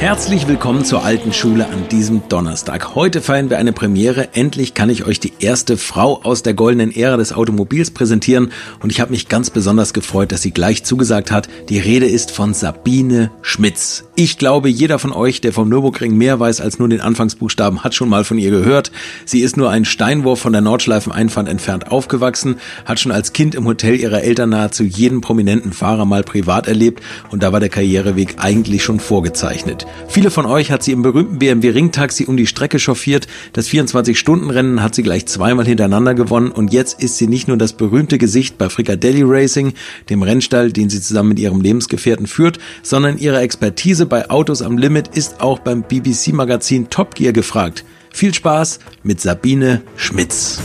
Herzlich willkommen zur alten Schule an diesem Donnerstag. Heute feiern wir eine Premiere. Endlich kann ich euch die erste Frau aus der goldenen Ära des Automobils präsentieren und ich habe mich ganz besonders gefreut, dass sie gleich zugesagt hat. Die Rede ist von Sabine Schmitz. Ich glaube, jeder von euch, der vom Nürburgring mehr weiß als nur den Anfangsbuchstaben, hat schon mal von ihr gehört. Sie ist nur einen Steinwurf von der Nordschleifeneinfahrt entfernt aufgewachsen, hat schon als Kind im Hotel ihrer Eltern nahezu jeden prominenten Fahrer mal privat erlebt und da war der Karriereweg eigentlich schon vorgezeichnet. Viele von euch hat sie im berühmten BMW Ringtaxi um die Strecke chauffiert. Das 24-Stunden-Rennen hat sie gleich zweimal hintereinander gewonnen und jetzt ist sie nicht nur das berühmte Gesicht bei Fricadelli Racing, dem Rennstall, den sie zusammen mit ihrem Lebensgefährten führt, sondern ihre Expertise bei Autos am Limit ist auch beim BBC-Magazin Top Gear gefragt. Viel Spaß mit Sabine Schmitz.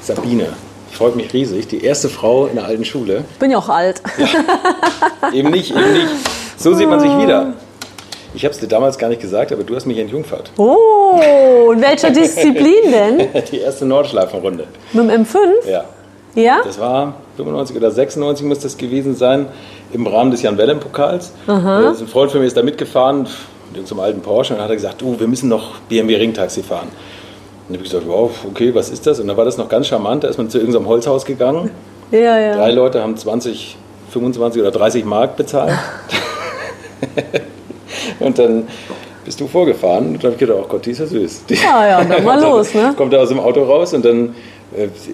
Sabine, freut mich riesig. Die erste Frau in der alten Schule. Bin ja auch alt. Ja, eben nicht, eben nicht. So sieht man sich wieder. Ich habe es dir damals gar nicht gesagt, aber du hast mich entjungfert. Oh, in welcher Disziplin denn? Die erste Nordschleifenrunde. Mit dem M5? Ja. Ja? Das war 95 oder 96 muss das gewesen sein, im Rahmen des Jan Wellem Pokals. Äh, Ein Freund von mir ist da mitgefahren, mit zum alten Porsche, und dann hat er gesagt, du, wir müssen noch BMW Ringtaxi fahren. Dann habe ich gesagt, wow, okay, was ist das? Und dann war das noch ganz charmant, da ist man zu irgendeinem Holzhaus gegangen. Ja, ja. Drei Leute haben 20, 25 oder 30 Mark bezahlt. und dann bist du vorgefahren und dann habe ich gedacht, oh Gott, die ist ja süß. Die Ah ja, dann mal los, ne? Kommt er aus dem Auto raus und dann,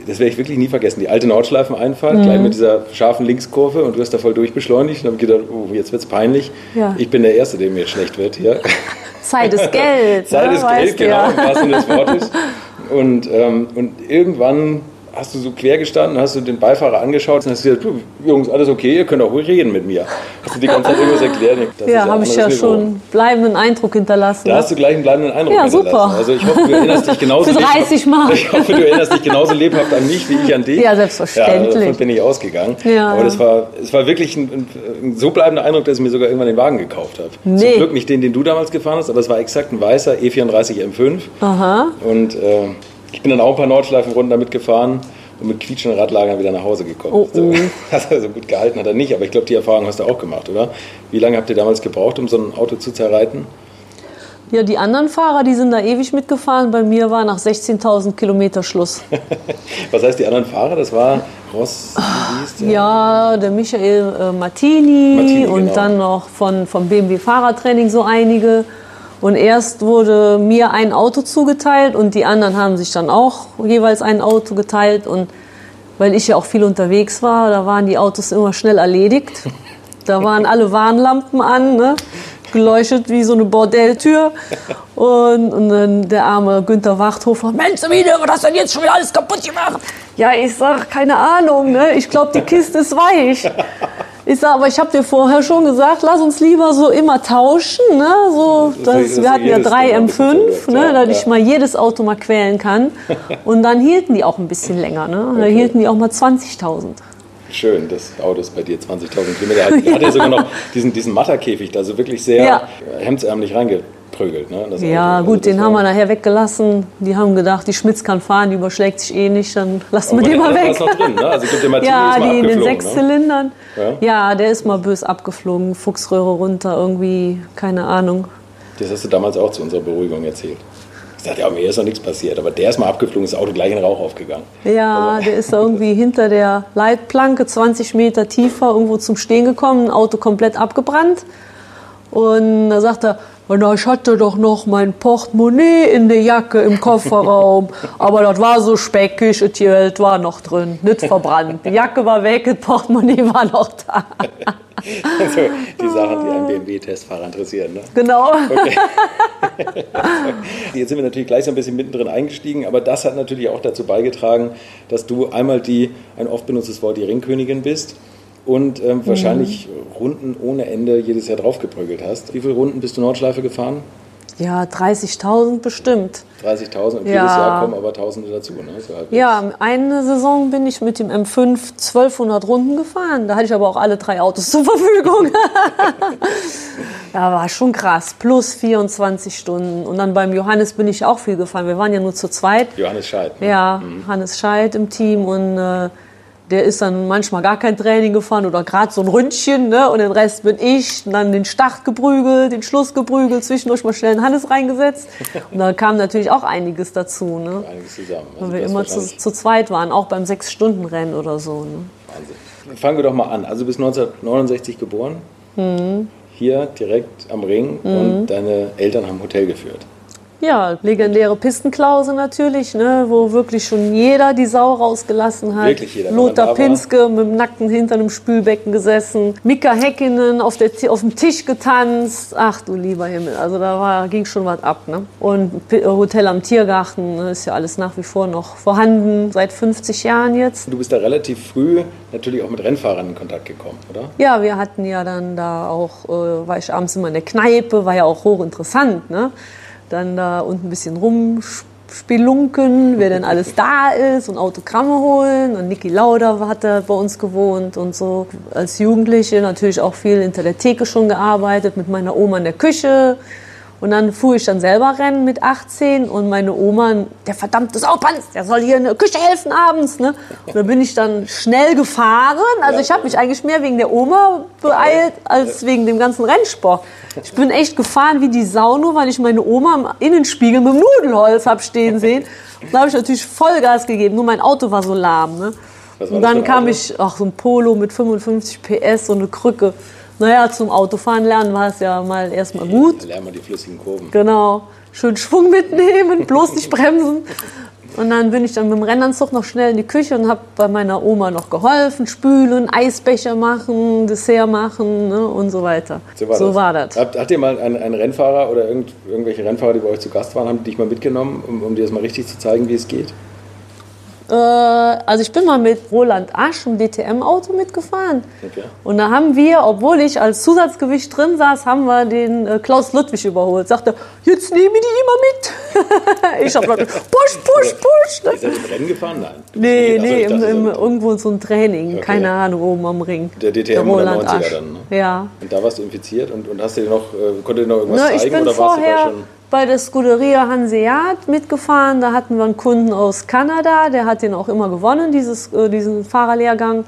das werde ich wirklich nie vergessen, die alte Nordschleifeneinfahrt, Mhm. gleich mit dieser scharfen Linkskurve und du hast da voll durchbeschleunigt und habe gedacht, oh, jetzt wird es peinlich. Ja. Ich bin der Erste, dem mir schlecht wird hier. Zeit ist Geld. Zeit ne? ist Geld, genau, im wahrsten des Wortes. Und, ähm, und irgendwann hast du so quer gestanden, hast du den Beifahrer angeschaut und hast gesagt, du, Jungs, alles okay, ihr könnt auch ruhig reden mit mir. Hast du die ganze Zeit irgendwas erklärt? Ja, habe ich ja Niveau. schon bleibenden Eindruck hinterlassen. Da ne? hast du gleich einen bleibenden Eindruck Ja, hinterlassen. super. Also ich hoffe, du erinnerst dich genauso Für 30 Mark. Ich hoffe, du erinnerst dich genauso lebhaft an mich, wie ich an dich. Ja, selbstverständlich. Ja, davon bin ich ausgegangen. Ja, Aber das war, es war wirklich ein, ein, ein so bleibender Eindruck, dass ich mir sogar irgendwann den Wagen gekauft habe. Nee. Zum Glück nicht den, den du damals gefahren hast, aber es war exakt ein weißer E34 M5. Aha. Und äh, ich bin dann auch ein paar Nordschleifenrunden damit gefahren und mit quietschenden Radlagern wieder nach Hause gekommen. Oh, oh. So, hat er so gut gehalten hat er nicht, aber ich glaube, die Erfahrung hast du auch gemacht, oder? Wie lange habt ihr damals gebraucht, um so ein Auto zu zerreiten? Ja, die anderen Fahrer, die sind da ewig mitgefahren. Bei mir war nach 16.000 Kilometer Schluss. Was heißt die anderen Fahrer? Das war Ross, wie hieß der? Ja, der Michael äh, Martini, Martini, und genau. dann noch von, vom BMW Fahrradtraining so einige. Und erst wurde mir ein Auto zugeteilt und die anderen haben sich dann auch jeweils ein Auto geteilt. Und weil ich ja auch viel unterwegs war, da waren die Autos immer schnell erledigt. Da waren alle Warnlampen an, ne? geleuchtet wie so eine Bordelltür. Und, und dann der arme Günther Wachthofer, Mensch, Sabine, was hast du denn jetzt schon wieder alles kaputt gemacht? Ja, ich sag, keine Ahnung, ne? ich glaube, die Kiste ist weich. Ich sag, aber ich habe dir vorher schon gesagt, lass uns lieber so immer tauschen. Ne? So, Das wir hatten ja drei Mal ein bisschen M5, so, ne? ja, dass ja. ich mal jedes Auto mal quälen kann. Und dann hielten die auch ein bisschen länger. Ne? Da hielten die auch mal 20.000. Schön, das Auto ist bei dir 20.000 Kilometer. Hat, hat ja sogar noch diesen, diesen Matterkäfig, da so wirklich sehr Ja. hemdsärmlich reingeprügelt. Ne, Ja, Auto. gut, Also den haben wir nachher weggelassen. Die haben gedacht, die Schmitz kann fahren, die überschlägt sich eh nicht, dann lassen wir den mal weg. noch drin, ne? Also der Martini ja, mal die in den sechs ne? Zylindern. Ja? Ja. der ist mal bös abgeflogen, Fuchsröhre runter, irgendwie, keine Ahnung. Das hast du damals auch zu unserer Beruhigung erzählt. Ich sagte, ja, mir ist noch nichts passiert. Aber der ist mal abgeflogen, ist das Auto gleich in Rauch aufgegangen. Ja, der ist irgendwie hinter der Leitplanke 20 Meter tiefer irgendwo zum Stehen gekommen, ein Auto komplett abgebrannt. Und da sagt er, na, ich hatte doch noch mein Portemonnaie in der Jacke im Kofferraum. Aber das war so speckig, das Geld war noch drin, nicht verbrannt. Die Jacke war weg, das Portemonnaie war noch da. Also die Sachen, die einen BMW-Testfahrer interessieren. Ne? Genau. Jetzt sind wir natürlich gleich so ein bisschen mittendrin eingestiegen, aber das hat natürlich auch dazu beigetragen, dass du einmal die, ein oft benutztes Wort, die Ringkönigin bist und ähm, wahrscheinlich Runden ohne Ende jedes Jahr draufgeprügelt hast. Wie viele Runden bist du Nordschleife gefahren? Ja, 30.000 bestimmt. 30.000 und Ja. jedes Jahr kommen aber Tausende dazu. Ne? So. Ja, eine Saison bin ich mit dem M5 1200 Runden gefahren. Da hatte ich aber auch alle drei Autos zur Verfügung. ja, war schon krass. Plus 24 Stunden. Und dann beim Johannes bin ich auch viel gefahren. Wir waren ja nur zu zweit. Johannes Scheid. Ne? Ja, Hannes Scheid im Team und äh, der ist dann manchmal gar kein Training gefahren oder gerade so ein Ründchen, ne? Und den Rest bin ich, und dann den Start geprügelt, den Schluss geprügelt, zwischendurch mal schnell einen Hannes reingesetzt. Und da kam natürlich auch einiges dazu, ne? Einiges zusammen. Also Weil wir immer zu, zu zweit waren, auch beim Sechs-Stunden-Rennen oder so. Ne? Wahnsinn. Fangen wir doch mal an. Also du bist 1969 geboren. Mhm. Hier direkt am Ring und deine Eltern haben Hotel geführt. Ja, legendäre Pistenklause natürlich, ne, wo wirklich schon jeder die Sau rausgelassen hat. Wirklich jeder, Lothar. Pinske mit dem Nacken hinter einem Spülbecken gesessen. Mika Häkkinen auf, der, auf dem Tisch getanzt. Ach du lieber Himmel, also da war, ging schon was ab. Ne? Und P Hotel am Tiergarten ne, ist ja alles nach wie vor noch vorhanden, seit 50 Jahren jetzt. Du bist da relativ früh natürlich auch mit Rennfahrern in Kontakt gekommen, oder? Ja, wir hatten ja dann da auch, äh, war ich abends immer in der Kneipe, war ja auch hochinteressant, ne? Dann da unten ein bisschen rumspelunken, wer denn alles da ist und Autogramme holen. Und Niki Lauda hat da bei uns gewohnt und so. Als Jugendliche natürlich auch viel hinter der Theke schon gearbeitet, mit meiner Oma in der Küche. Und dann fuhr ich dann selber Rennen mit 18 und meine Oma, der verdammte Saupanz, der soll hier in der Küche helfen abends. Ne? Und da bin ich dann schnell gefahren. Also ich habe mich eigentlich mehr wegen der Oma beeilt, als wegen dem ganzen Rennsport. Ich bin echt gefahren wie die Sau, nur weil ich meine Oma im Innenspiegel mit dem Nudelholz habe stehen sehen. Und da habe ich natürlich Vollgas gegeben, nur mein Auto war so lahm. Ne? Und dann kam ich, ach so ein Polo mit 55 PS, so eine Krücke. Naja, zum Autofahren lernen war es ja mal erstmal gut. Lernen wir die flüssigen Kurven. Genau. Schön Schwung mitnehmen, bloß nicht bremsen. Und dann bin ich dann mit dem Rennanzug noch schnell in die Küche und habe bei meiner Oma noch geholfen, spülen, Eisbecher machen, Dessert machen ne, und so weiter. So war das. das. Habt, habt ihr mal einen, einen Rennfahrer oder irgend, irgendwelche Rennfahrer, die bei euch zu Gast waren, haben die dich mal mitgenommen, um, um dir das mal richtig zu zeigen, wie es geht? Äh, also ich bin mal mit Roland Asch im DTM-Auto mitgefahren. Okay. Und da haben wir, obwohl ich als Zusatzgewicht drin saß, haben wir den äh, Klaus Ludwig überholt. Sagte, jetzt nehme ich die immer mit. ich habe gesagt, push, push, push. Ist er im Rennen gefahren? Nein. Du Nee, also nee, ich im, im, irgendwo so ein Training, Okay. keine Ahnung, oben am Ring. Der DTM oder Roland 90er Asch. dann, ne? Ja. Und da warst du infiziert und, und hast dir noch, äh, konnte dir noch irgendwas Na, zeigen oder warst du da schon? Bei der Scuderia Hanseat mitgefahren. Da hatten wir einen Kunden aus Kanada, der hat den auch immer gewonnen, dieses, äh, diesen Fahrerlehrgang.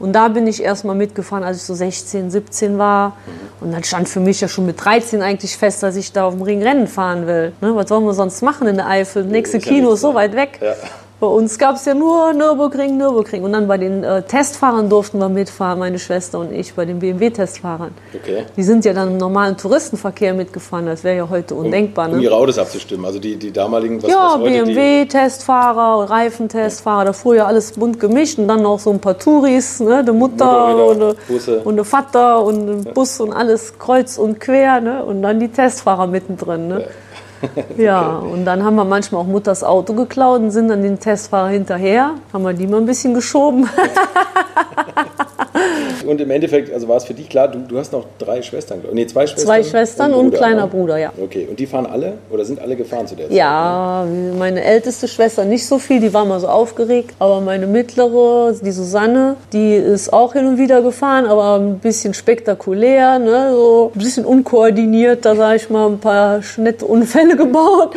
Und da bin ich erstmal mitgefahren, als ich so 16, 17 war. Und dann stand für mich ja schon mit 13 eigentlich fest, dass ich da auf dem Ring Rennen fahren will. Ne? Was sollen wir sonst machen in der Eifel? Nächste Kino ist so weit weg. Ja. Bei uns gab es ja nur Nürburgring, Nürburgring. Und dann bei den äh, Testfahrern durften wir mitfahren, meine Schwester und ich, bei den BMW-Testfahrern. Okay. Die sind ja dann im normalen Touristenverkehr mitgefahren. Das wäre ja heute undenkbar. Um Ne? ihre Autos abzustimmen, also die, die damaligen, was, Ja. BMW-Testfahrer, Reifentestfahrer, da fuhr ja alles bunt gemischt und dann noch so ein paar Touris, ne, eine Mutter und eine, Busse. und eine Vater und ein Bus und alles kreuz und quer ne, und dann die Testfahrer mittendrin. Ne. Ja, und dann haben wir manchmal auch Mutters Auto geklaut und sind dann den Testfahrer hinterher, haben wir die mal ein bisschen geschoben. Und im Endeffekt, also war es für dich klar, du, du hast noch drei Schwestern, nee, zwei Schwestern. Zwei Schwestern und ein Bruder, kleiner ne? Bruder, ja. Okay, und die fahren alle oder sind alle gefahren zu der Zeit? Ja, meine älteste Schwester nicht so viel, die war mal so aufgeregt. Aber meine mittlere, die Susanne, die ist auch hin und wieder gefahren, aber ein bisschen spektakulär, ne? so ein bisschen unkoordiniert. Da sag ich mal ein paar nette Unfälle gebaut.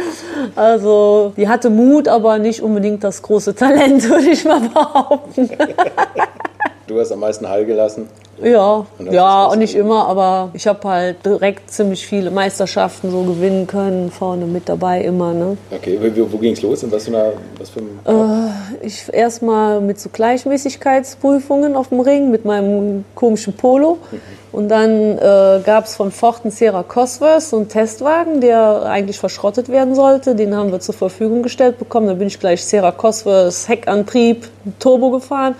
Also die hatte Mut, aber nicht unbedingt das große Talent, würde ich mal behaupten. Du hast am meisten Heil gelassen. Ja, Und ja, und nicht immer, aber ich habe halt direkt ziemlich viele Meisterschaften so gewinnen können, vorne mit dabei immer. Ne? Okay, wo, wo ging es los? In was für einer, was für einem Ich erstmal mit so Gleichmäßigkeitsprüfungen auf dem Ring mit meinem komischen Polo. Und dann äh, gab es von Ford einen Sierra Cosworth, so einen Testwagen, der eigentlich verschrottet werden sollte. Den haben wir zur Verfügung gestellt bekommen. Da bin ich gleich Sierra Cosworth Heckantrieb Turbo gefahren.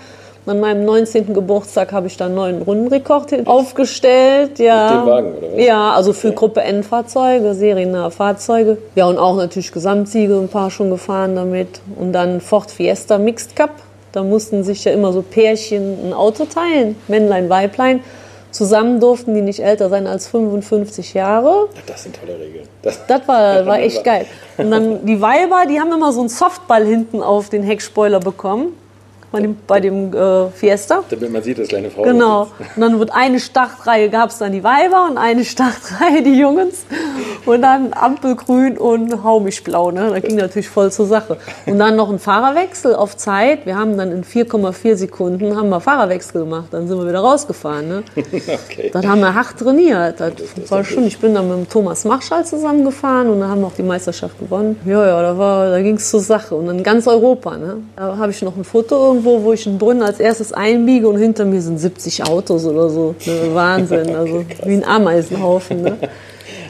An meinem 19. Geburtstag habe ich dann einen neuen Rundenrekord aufgestellt. Ja. Mit dem Wagen, oder was? Ja, also für Gruppe N-Fahrzeuge, seriennahe Fahrzeuge. Ja, und auch natürlich Gesamtsiege, ein paar schon gefahren damit. Und dann Ford Fiesta Mixed Cup. Da mussten sich ja immer so Pärchen ein Auto teilen, Männlein, Weiblein. zusammen durften die nicht älter sein als 55 Jahre. Das sind tolle Regeln. Das, Das war, war echt geil. Und dann die Weiber, die haben immer so einen Softball hinten auf den Heckspoiler bekommen. Bei dem, bei dem äh, Fiesta. Damit man sieht, dass kleine Frau Genau. Und dann wird eine Startreihe, gab es dann die Weiber und eine Startreihe die Jungs. Und dann Ampelgrün und hau mich blau. Ne? Da ging natürlich voll zur Sache. Und dann noch ein Fahrerwechsel auf Zeit. Wir haben dann in 4,4 Sekunden haben wir Fahrerwechsel gemacht. Dann sind wir wieder rausgefahren. Ne? Okay. Dann haben wir hart trainiert. Das war schon, ich bin dann mit dem Thomas Marschall zusammengefahren und dann haben wir auch die Meisterschaft gewonnen. Ja, ja, da, war- da ging es zur Sache. Und in ganz Europa. Ne? Da habe ich noch ein Foto irgendwo, wo ich einen Brunnen als erstes einbiege und hinter mir sind 70 Autos oder so. Ne? Wahnsinn, also wie ein Ameisenhaufen. Ne?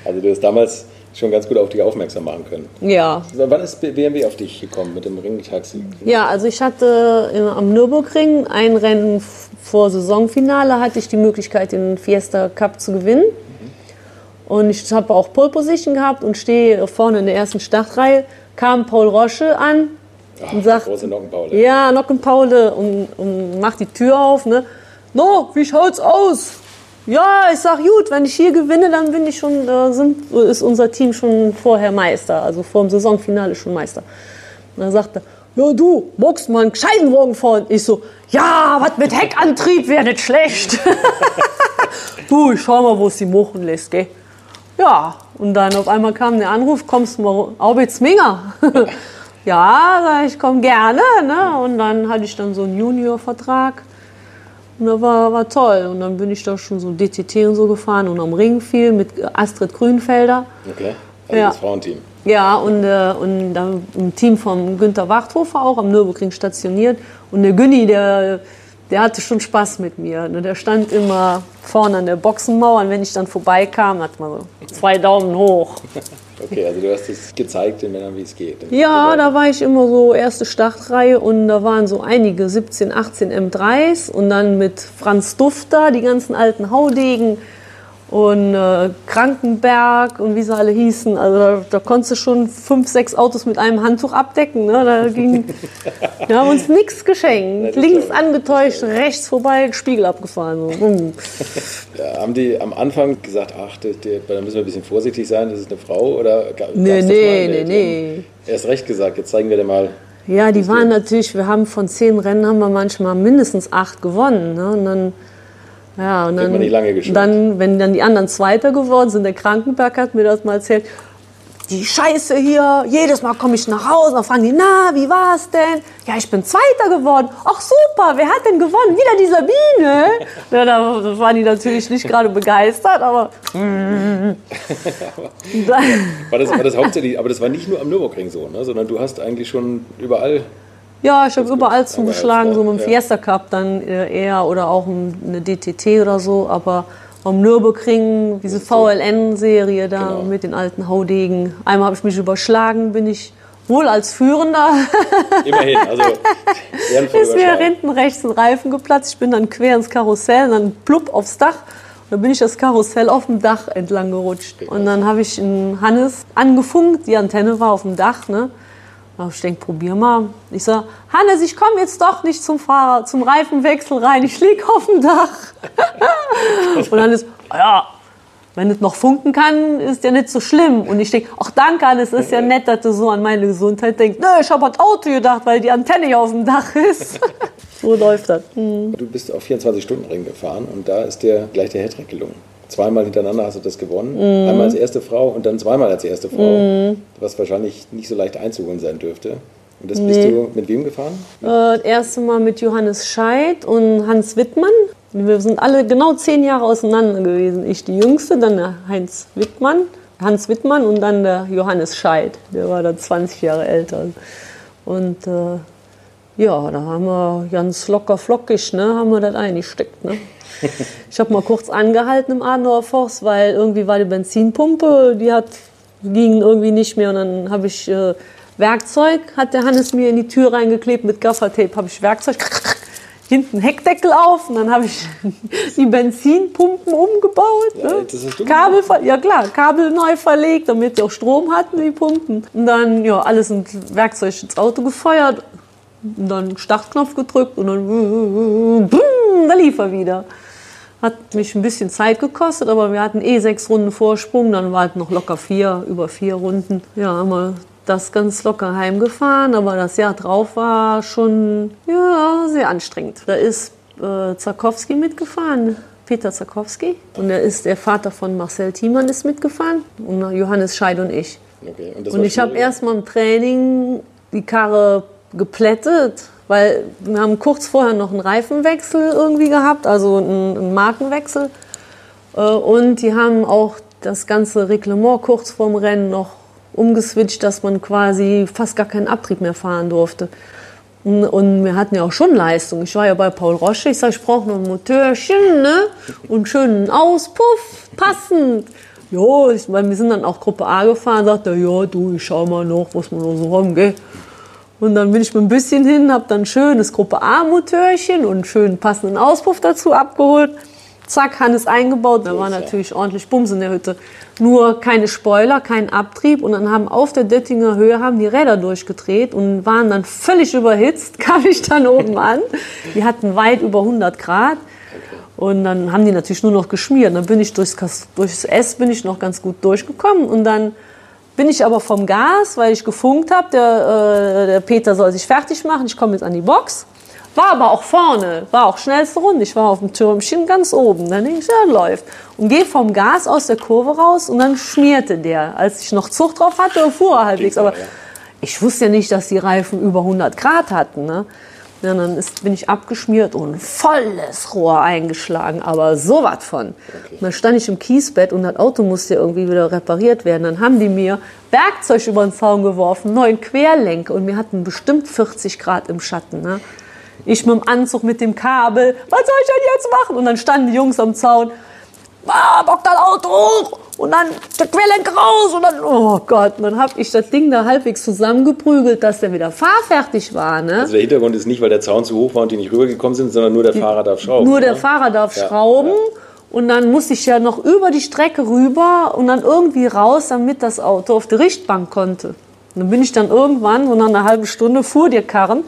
Also du hast damals schon ganz gut auf dich aufmerksam machen können. Ja, Wann ist BMW auf dich gekommen mit dem Ringtaxi? Ja, also ich hatte am Nürburgring ein Rennen vor Saisonfinale, hatte ich die Möglichkeit, den Fiesta Cup zu gewinnen. Und ich habe auch Pole Position gehabt und stehe vorne in der ersten Startreihe. Kam Paul Rosche an Ach, und sagt, große Nockenpaule. ja, Nockenpaule und, und macht die Tür auf. Ne? No, wie schaut's aus? Ja, ich sag, gut, wenn ich hier gewinne, dann bin ich schon, äh, sind, ist unser Team schon vorher Meister, also vor dem Saisonfinale schon Meister. Und dann sagt er, ja du, magst mal einen gescheiten Wagen fahren? Ich so, ja, was mit Heckantrieb wäre nicht schlecht. du, ich schau mal, wo es die Mochen lässt, gell? Ja, und dann auf einmal kam der Anruf, kommst du mal Aubitzminger? ja, ich, komm gerne. Ne? Und dann hatte ich dann so einen Junior-Vertrag. Und das war, war toll. Und dann bin ich da schon so DTT und so gefahren und am Ring viel mit Astrid Grünfelder. Okay. Also Ja. das Frauenteam. Ja, und, äh, und dann im Team von Günter Wachthofer auch am Nürburgring stationiert. Und der Günni, der, der hatte schon Spaß mit mir. Ne? Der stand immer vorne an der Boxenmauer und wenn ich dann vorbeikam, hat man so zwei Daumen hoch. Okay, also du hast es gezeigt den Männern, wie es geht. Ja, da war ich immer so erste Startreihe und da waren so einige 17, 18 M3s und dann mit Franz Dufter, die ganzen alten Haudegen und äh, Krankenberg und wie sie alle hießen. Also da, da konntest du schon fünf, sechs Autos mit einem Handtuch abdecken. Ne? Da ging, wir haben uns nichts geschenkt. Links angetäuscht, rechts vorbei, Spiegel abgefahren. So. Ja, haben die am Anfang gesagt, ach, der, der, da müssen wir ein bisschen vorsichtig sein, das ist eine Frau? Oder Nee, nee, nee, Die nee. haben Erst recht gesagt, jetzt zeigen wir dir mal. Ja, die waren natürlich, wir haben von zehn Rennen haben wir manchmal mindestens acht gewonnen. Ne? Und dann, ja, und dann, man nicht lange dann, wenn dann die anderen Zweiter geworden sind, der Krankenberg hat mir das mal erzählt, die Scheiße hier, jedes Mal komme ich nach Hause und fragen die, na, wie war's denn? Ja, ich bin Zweiter geworden. Ach super, wer hat denn gewonnen? Wieder die Sabine. Ja, da waren die natürlich nicht gerade begeistert, aber War das, war das hauptsächlich, aber das war nicht nur am Nürburgring so, ne? sondern du hast eigentlich schon überall. Ja, ich habe überall zugeschlagen, so mit dem ja. Fiesta Cup dann äh, eher oder auch eine DTT oder so, aber am Nürburgring, diese VLN-Serie da Genau. mit den alten Haudegen. Einmal habe ich mich überschlagen, bin ich wohl als Führender, Immerhin, also ist mir hinten rechts ein Reifen geplatzt. Ich bin dann quer ins Karussell und dann plupp aufs Dach. Dann bin ich das Karussell auf dem Dach entlang gerutscht. Und dann habe ich in Hannes angefunkt, die Antenne war auf dem Dach, ne? Aber ich denke, probier mal. Ich sag, Hannes, ich komme jetzt doch nicht zum Fahrer, zum Reifenwechsel rein. Ich lieg auf dem Dach. Und Hannes, ja, wenn es noch funken kann, ist ja nicht so schlimm. Und ich denke, ach danke, Hannes, ist ja nett, dass du so an meine Gesundheit denkst. Nö, ich habe an das Auto gedacht, weil die Antenne auf dem Dach ist. so läuft das. Hm. Du bist auf 24-Stunden-Ring gefahren und da ist dir gleich der Hattrick gelungen. Zweimal hintereinander hast du das gewonnen. Mhm. Einmal als erste Frau und dann zweimal als erste Frau. Was wahrscheinlich nicht so leicht einzuholen sein dürfte. Und das bist Nee. du mit wem gefahren? Äh, das erste Mal mit Johannes Scheid und Hans Wittmann. Wir sind alle genau zehn Jahre auseinander gewesen. Ich die Jüngste, dann der Heinz Wittmann, Hans Wittmann und dann der Johannes Scheid. Der war dann 20 Jahre älter. Und äh, ja, da haben wir ganz locker flockig, ne, haben wir das eingesteckt. Ne? Ich habe mal kurz angehalten im Adenauer Forst, weil irgendwie war die Benzinpumpe, die hat, ging irgendwie nicht mehr. Und dann habe ich äh, Werkzeug, hat der Hannes mir in die Tür reingeklebt mit Gaffertape, habe ich Werkzeug, hinten Heckdeckel auf und dann habe ich die Benzinpumpen umgebaut. Ja, ne? Kabel, ver- ja klar, Kabel neu verlegt, damit sie auch Strom hatten, die Pumpen. Und dann, ja, alles in Werkzeug ins Auto gefeuert und dann Startknopf gedrückt und dann, da lief er wieder. Hat mich ein bisschen Zeit gekostet, aber wir hatten eh sechs Runden Vorsprung, dann war halt noch locker vier, über vier Runden. Ja, haben wir das ganz locker heimgefahren, aber das Jahr drauf war schon ja, sehr anstrengend. Da ist äh, Zarkowski mitgefahren, Peter Zarkowski. Und er ist der Vater von Marcel Thiemann ist mitgefahren und Johannes Scheid und ich. Okay. Und, Und ich habe erst mal im Training die Karre geplättet, weil wir haben kurz vorher noch einen Reifenwechsel irgendwie gehabt, also einen, Markenwechsel. Äh, Und die haben auch das ganze Reglement kurz vorm Rennen noch umgeswitcht, dass man quasi fast gar keinen Abtrieb mehr fahren durfte. Und- wir hatten ja auch schon Leistung. Ich war ja bei Paul Roche, ich sag, ich brauche noch ein Motörchen, ne? Und schönen Auspuff, passend. Jo, ich meine, wir sind dann auch Gruppe A gefahren, sagt er, ja, du, ich schau mal noch, was man noch so haben, gell? Und dann bin ich mit ein bisschen hin, habe dann schönes Gruppe A Motörchen und einen schönen passenden Auspuff dazu abgeholt. Zack, Hannes eingebaut. Da war natürlich ordentlich Bums in der Hütte. Nur keine Spoiler, kein Abtrieb. Und dann haben auf der Döttinger Höhe haben die Räder durchgedreht und waren dann völlig überhitzt. Kam ich dann oben an. Die hatten weit über 100 Grad. Und dann haben die natürlich nur noch geschmiert. Dann bin ich durchs, durchs S bin ich noch ganz gut durchgekommen. Und dann bin ich aber vom Gas, weil ich gefunkt habe, der, äh, der Peter soll sich fertig machen, ich komme jetzt an die Box. War aber auch vorne, war auch schnellste Runde. Ich war auf dem Türmchen ganz oben. Dann denke ich, ja, läuft. Und gehe vom Gas aus der Kurve raus und dann schmierte der. Als ich noch Zucht drauf hatte, fuhr er halbwegs. Aber ich wusste ja nicht, dass die Reifen über 100 Grad hatten. Ne? Ja, dann ist, bin ich abgeschmiert und volles Rohr eingeschlagen, aber so was von. Dann stand ich im Kiesbett und das Auto musste ja irgendwie wieder repariert werden. Dann haben die mir Werkzeug über den Zaun geworfen, neuen Querlenker und wir hatten bestimmt 40 Grad im Schatten. Ne? Ich mit dem Anzug, mit dem Kabel, was soll ich denn jetzt machen? Und dann standen die Jungs am Zaun, ah, bock das Auto hoch und dann der Querlenker raus und dann, oh Gott, und dann habe ich das Ding da halbwegs zusammengeprügelt, dass der wieder fahrfertig war. Ne? Also der Hintergrund ist nicht, weil der Zaun zu hoch war und die nicht rübergekommen sind, sondern nur der Fahrer darf schrauben. Nur der ne? Fahrer darf Ja, schrauben. ja. Und dann musste ich ja noch über die Strecke rüber und dann irgendwie raus, damit das Auto auf die Richtbank konnte. Und dann bin ich dann irgendwann, so nach einer halben Stunde, fuhr der Karren,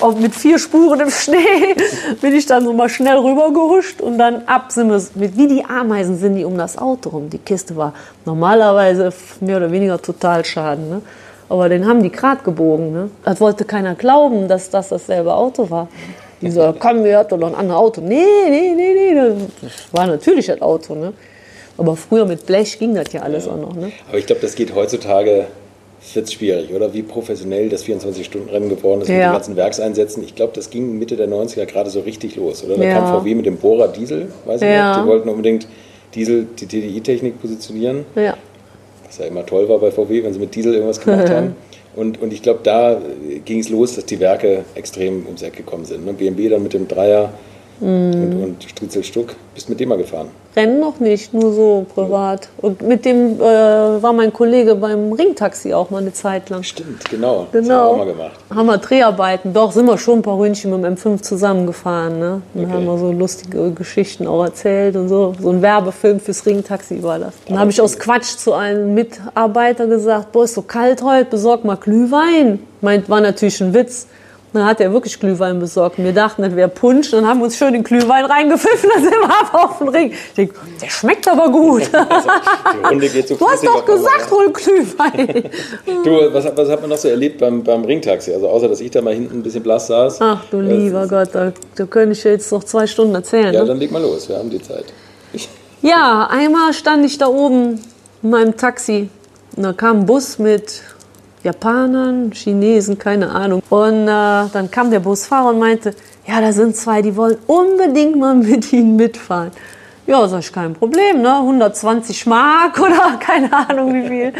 auch mit vier Spuren im Schnee, bin ich dann so mal schnell rübergehuscht und dann ab sind wir, mit, wie die Ameisen sind die um das Auto rum. Die Kiste war normalerweise mehr oder weniger Totalschaden. Ne? Aber den haben die grad gebogen. Ne? Das wollte keiner glauben, dass das dasselbe Auto war. Die so, komm, wir hatten doch ein anderes Auto. Nee, nee, nee, nee, das war natürlich das Auto. Ne? Aber früher mit Blech ging das ja alles auch noch. Ne? Aber ich glaube, das geht heutzutage, wird schwierig, oder? Wie professionell das 24-Stunden-Rennen geworden ist mit Ja. den ganzen Werkseinsätzen. Ich glaube, das ging Mitte der 90er gerade so richtig los, oder? Da Ja. kam VW mit dem Bohrer Diesel, weiß ich Ja. noch. Die wollten unbedingt Diesel, die TDI-Technik positionieren. Ja. was ja immer toll war bei VW, wenn sie mit Diesel irgendwas gemacht haben. Und, und ich glaube, da ging es los, dass die Werke extrem ums Eck gekommen sind. Ne? BMW dann mit dem Dreier und, und Striezel Stuck. Bist mit dem mal gefahren? Rennen noch nicht, nur so privat. Und mit dem äh, war mein Kollege beim Ringtaxi auch mal eine Zeit lang. Stimmt, genau. Das haben wir Genau. auch mal gemacht. Haben wir Dreharbeiten. Doch, sind wir schon ein paar Ründchen mit dem M5 zusammengefahren. Ne? Dann Okay. haben wir so lustige Geschichten auch erzählt und so. So ein Werbefilm fürs Ringtaxi war das. Dann habe ich aus Quatsch zu einem Mitarbeiter gesagt, boah, ist so kalt heute, besorg mal Glühwein. Meint, war natürlich ein Witz. Dann hat er wirklich Glühwein besorgt. Wir dachten, das wäre Punsch. Dann haben wir uns schön den Glühwein reingepfiffen. Dann sind wir ab auf den Ring. Ich denk, der schmeckt aber gut. Die Runde geht so Du hast doch gesagt, hol Glühwein. Du, was, hat- was hat man noch so erlebt beim, beim Ringtaxi? Also außer, dass ich da mal hinten ein bisschen blass saß. Ach du lieber Gott, da, da könnte ich jetzt noch zwei Stunden erzählen. Ja, ne? dann leg mal los, wir haben die Zeit. Ja, einmal stand ich da oben in meinem Taxi und da kam ein Bus mit Japanern, Chinesen, keine Ahnung. Und äh, dann kam der Busfahrer und meinte, ja, da sind zwei, die wollen unbedingt mal mit Ihnen mitfahren. Ja, sag ich, kein Problem, ne? 120 Mark oder keine Ahnung wie viel.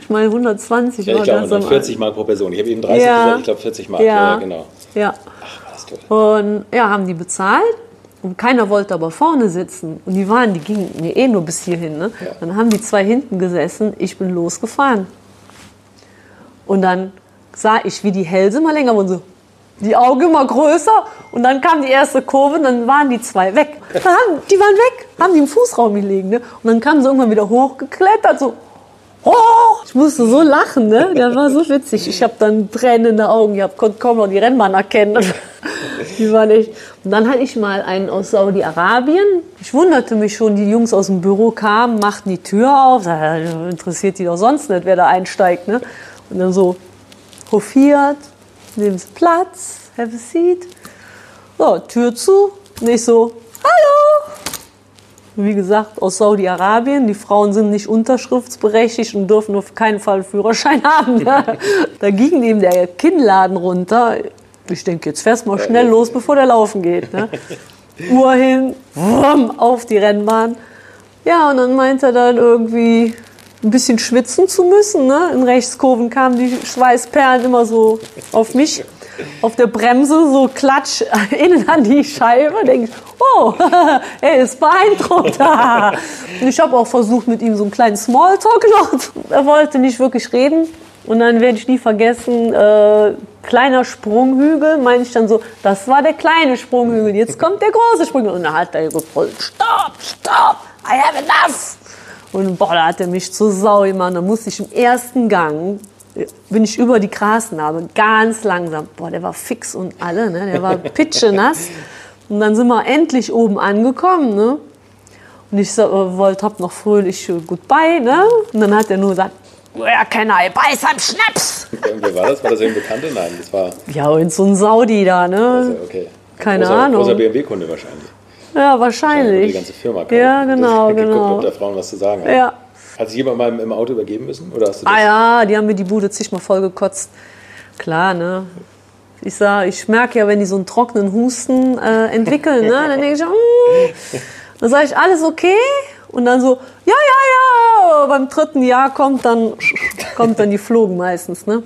Ich meine, 120 Ja, ich glaube, ganz dann am 40 Mark pro Person. Ich habe eben 30 Ja. gesagt, ich glaube 40 Mark. Ja, Ja. genau. Ja. Ach, war das toll. Und ja, haben die bezahlt. Und keiner wollte aber vorne sitzen. Und die waren, die gingen mir eh nur bis hierhin. Ne? Ja. Dann haben die zwei hinten gesessen. Ich bin losgefahren. Und dann sah ich, wie die Hälse mal länger wurden. So, die Augen immer größer. Und dann kam die erste Kurve und dann waren die zwei weg. Haben, die waren weg, haben die im Fußraum gelegen. Ne? Und dann kamen sie irgendwann wieder hochgeklettert. So, oh, ich musste so lachen, ne? Der war so witzig. Ich habe dann Tränen in den Augen gehabt, konnte kaum noch die Rennbahn erkennen. Die war nicht. Und dann hatte ich mal einen aus Saudi-Arabien. Ich wunderte mich schon, die Jungs aus dem Büro kamen, machten die Tür auf. Da interessiert die doch sonst nicht, wer da einsteigt, ne? Und dann so hofiert, nehmen Sie Platz, have a seat. So, Tür zu. Und ich so, hallo. Wie gesagt, aus Saudi-Arabien. Die Frauen sind nicht unterschriftsberechtigt und dürfen auf keinen Fall Führerschein haben. Da ging ihm der Kinnladen runter. Ich denke, jetzt fährst mal schnell los, bevor der laufen geht. Ne? Uhr hin, wumm, auf die Rennbahn. Ja, und dann meint er dann irgendwie ein bisschen schwitzen zu müssen. Ne? In Rechtskurven kamen die Schweißperlen immer so auf mich auf der Bremse so klatsch innen an die Scheibe. Denke ich, oh, er ist beeindruckt. Ich habe auch versucht, mit ihm so einen kleinen Smalltalk noch. Er wollte nicht wirklich reden. Und dann werde ich nie vergessen, äh, kleiner Sprunghügel, meine ich dann so, das war der kleine Sprunghügel, jetzt kommt der große Sprunghügel. Und dann hat er gebrüllt, stopp, stopp, I have enough. Und boah, da hat er mich zur Sau gemacht. Dann musste ich im ersten Gang bin ich über die Grasnarbe, ganz langsam. Boah, der war fix und alle, ne? der war pitschenass. Und dann sind wir endlich oben angekommen. Ne? Und ich so, äh, wollte, hab noch fröhlich äh, Goodbye. Ne? Und dann hat er nur gesagt, ja, keiner, beiß am Schnaps. Wer war das? War das ein Bekannter? Nein, das war... Ja, und so ein Saudi da, ne? Also, okay. Keine großer, Ahnung. Großer BMW-Kunde wahrscheinlich. Ja, wahrscheinlich. die ganze Firma kauft. Ja, genau, das, genau. Geguckt, ob der Frauen was zu sagen hat. Ja. Hat sich jemand mal im, Auto übergeben müssen? Oder hast du das? Ah ja, die haben mir die Bude zigmal vollgekotzt. Klar, ne? Ich sag, ich merke ja, wenn die so einen trockenen Husten äh, entwickeln, ne? dann denke ich, mm. dann sage ich, alles okay? Und dann so, ja, ja, ja. Beim dritten Jahr kommt dann, kommt dann die Flogen meistens, ne?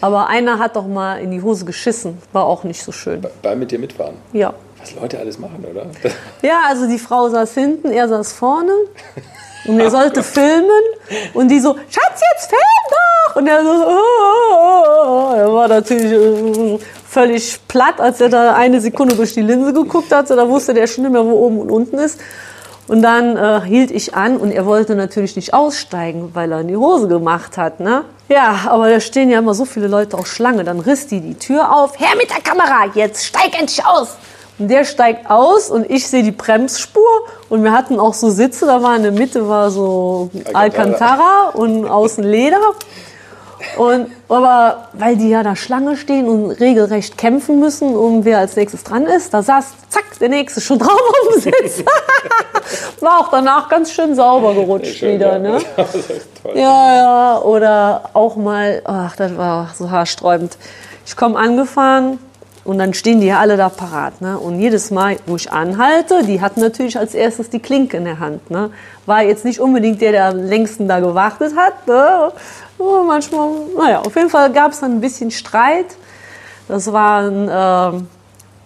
Aber einer hat doch mal in die Hose geschissen. War auch nicht so schön. Bei mit dir mitfahren. Ja. Was Leute alles machen, oder? Ja, also die Frau saß hinten, er saß vorne. Und er sollte filmen. Und die so, Schatz, jetzt film doch! Und er so, oh, oh, oh. er war natürlich äh, völlig platt, als er da eine Sekunde durch die Linse geguckt hat. Da wusste der schon nicht mehr, wo oben und unten ist. Und dann äh, hielt ich an und er wollte natürlich nicht aussteigen, weil er in die Hose gemacht hat. Ne? Ja, aber da stehen ja immer so viele Leute auf Schlange. Dann riss die die Tür auf. Her mit der Kamera, jetzt steig endlich aus! Und der steigt aus und ich sehe die Bremsspur und wir hatten auch so Sitze, da war in der Mitte war so Alcantara. Alcantara und außen Leder. Und, aber weil die ja da Schlange stehen und regelrecht kämpfen müssen, um wer als nächstes dran ist, da saß, zack, der nächste schon drauf auf dem Sitz. War auch danach ganz schön sauber gerutscht Schön, wieder. ja. Ne? Ja, ja, oder auch mal, ach, das war so haarsträubend. Ich komme angefahren und dann stehen die ja alle da parat. Ne? Und jedes Mal, wo ich anhalte, die hatten natürlich als erstes die Klinke in der Hand. Ne? War jetzt nicht unbedingt der, der am längsten da gewartet hat. Ne? Oh, manchmal, naja, auf jeden Fall gab es dann ein bisschen Streit. Das waren ähm,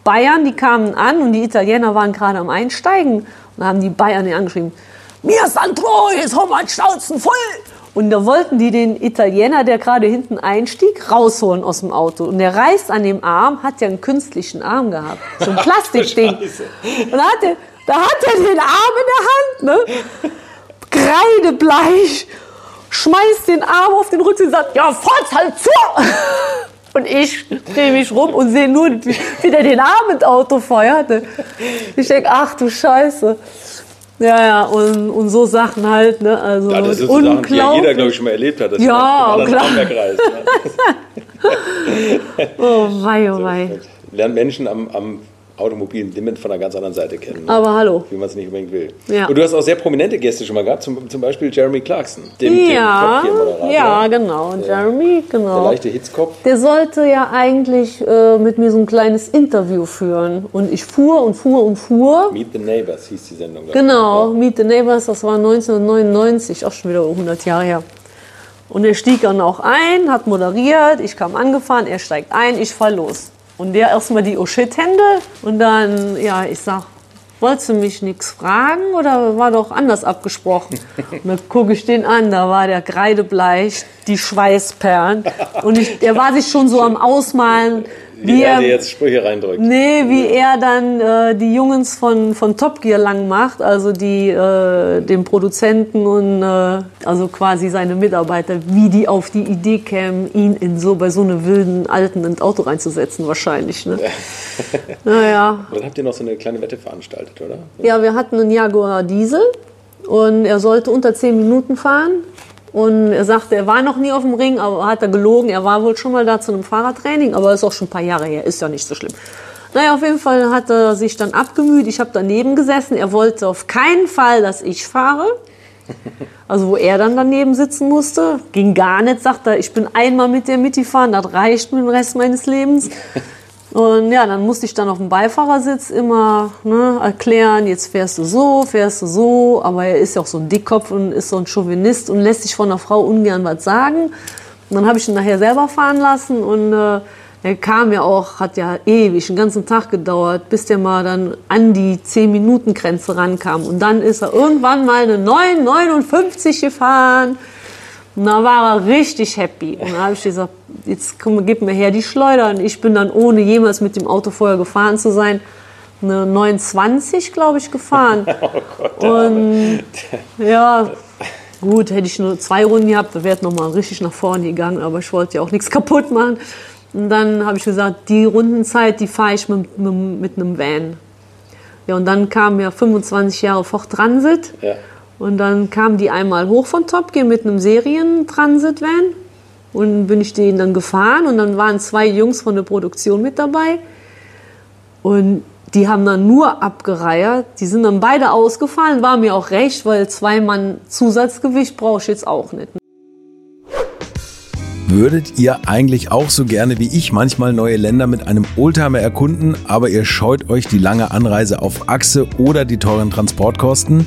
Bayern, die kamen an und die Italiener waren gerade am Einsteigen. Und da haben die Bayern ihn angeschrieben, mir Sandro, jetzt hol mal Schnauzen voll. Und da wollten die den Italiener, der gerade hinten einstieg, rausholen aus dem Auto. Und der reißt an dem Arm, hat ja einen künstlichen Arm gehabt. So ein Plastikding. Und da hat, er, da hat er den Arm in der Hand, ne? kreidebleich, schmeißt den Arm auf den Rücken und sagt, ja, fahrt's halt zu. Und ich drehe mich rum und sehe nur, wie, der den Arm ins Auto feuerte. Ich denke, ach du Scheiße. Ja, ja, und, und so Sachen halt, ne? Also Ja, das sind so Sachen, die ja jeder, glaube ich, schon mal erlebt hat. Dass Ja, jemand klar. reißt, ne? oh wei, oh wei. Lernt Menschen am, am automobilen Limit von einer ganz anderen Seite kennen. Ne? Aber hallo. Wie man es nicht unbedingt will. Ja. Und du hast auch sehr prominente Gäste schon mal gehabt, zum, zum Beispiel Jeremy Clarkson, dem, Ja, dem ja, genau. Jeremy, Der genau. leichte Hitzkopf. Der sollte ja eigentlich äh, mit mir so ein kleines Interview führen. Und ich fuhr und fuhr und fuhr. Meet the Neighbors hieß die Sendung. Genau, Meet the Neighbors, das war 1999, auch schon wieder 100 Jahre her. Und er stieg dann auch ein, hat moderiert, ich kam angefahren, er steigt ein, ich fall los. Und der erstmal die Oh-Shit-Hände und dann, ja, ich sag, wolltest du mich nichts fragen oder war doch anders abgesprochen? Und dann gucke ich den an, da war der kreidebleich, die Schweißperlen. Und ich, der war sich schon so am Ausmalen, wie er dir jetzt Sprüche reindrückt. Nee, wie er dann äh, die Jungs von, von Top Gear lang macht, also die, äh, den Produzenten und äh, also quasi seine Mitarbeiter, wie die auf die Idee kämen, ihn in so bei so einem wilden Alten ins Auto reinzusetzen, wahrscheinlich. Ne? naja. Und dann habt ihr noch so eine kleine Wette veranstaltet, oder? Ja, wir hatten einen Jaguar Diesel und er sollte unter 10 Minuten fahren. Und er sagte, er war noch nie auf dem Ring, aber hat er gelogen. Er war wohl schon mal da zu einem Fahrradtraining, aber ist auch schon ein paar Jahre her, ist ja nicht so schlimm. Naja, auf jeden Fall hat er sich dann abgemüht. Ich habe daneben gesessen. Er wollte auf keinen Fall, dass ich fahre. Also wo er dann daneben sitzen musste, ging gar nicht, sagt er, ich bin einmal mit der mitgefahren, das reicht mit dem Rest meines Lebens. Und ja, dann musste ich dann auf dem Beifahrersitz immer ne, erklären, jetzt fährst du so, fährst du so. Aber er ist ja auch so ein Dickkopf und ist so ein Chauvinist und lässt sich von einer Frau ungern was sagen. Und dann habe ich ihn nachher selber fahren lassen und äh, er kam ja auch, hat ja ewig, einen ganzen Tag gedauert, bis der mal dann an die 10-Minuten-Grenze rankam. Und dann ist er irgendwann mal eine 9,59 gefahren. Und da war er richtig happy. Und da habe ich gesagt, jetzt komm, gib mir her die Schleuder. Und ich bin dann, ohne jemals mit dem Auto vorher gefahren zu sein, eine 29, glaube ich, gefahren. Oh Gott, und ja, gut, hätte ich nur zwei Runden gehabt, da wäre es nochmal richtig nach vorne gegangen, aber ich wollte ja auch nichts kaputt machen. Und dann habe ich gesagt, die Rundenzeit, die fahre ich mit, mit, mit, einem Van. Ja, und dann kam ja 25 Jahre Ford Transit. Ja. Und dann kam die einmal hoch von Top Gear mit einem Serientransit-Van. Und bin ich den dann gefahren und dann waren zwei Jungs von der Produktion mit dabei. Und die haben dann nur abgereiert. Die sind dann beide ausgefallen, war mir auch recht, weil zwei Mann Zusatzgewicht brauche ich jetzt auch nicht. Würdet ihr eigentlich auch so gerne wie ich manchmal neue Länder mit einem Oldtimer erkunden, aber ihr scheut euch die lange Anreise auf Achse oder die teuren Transportkosten?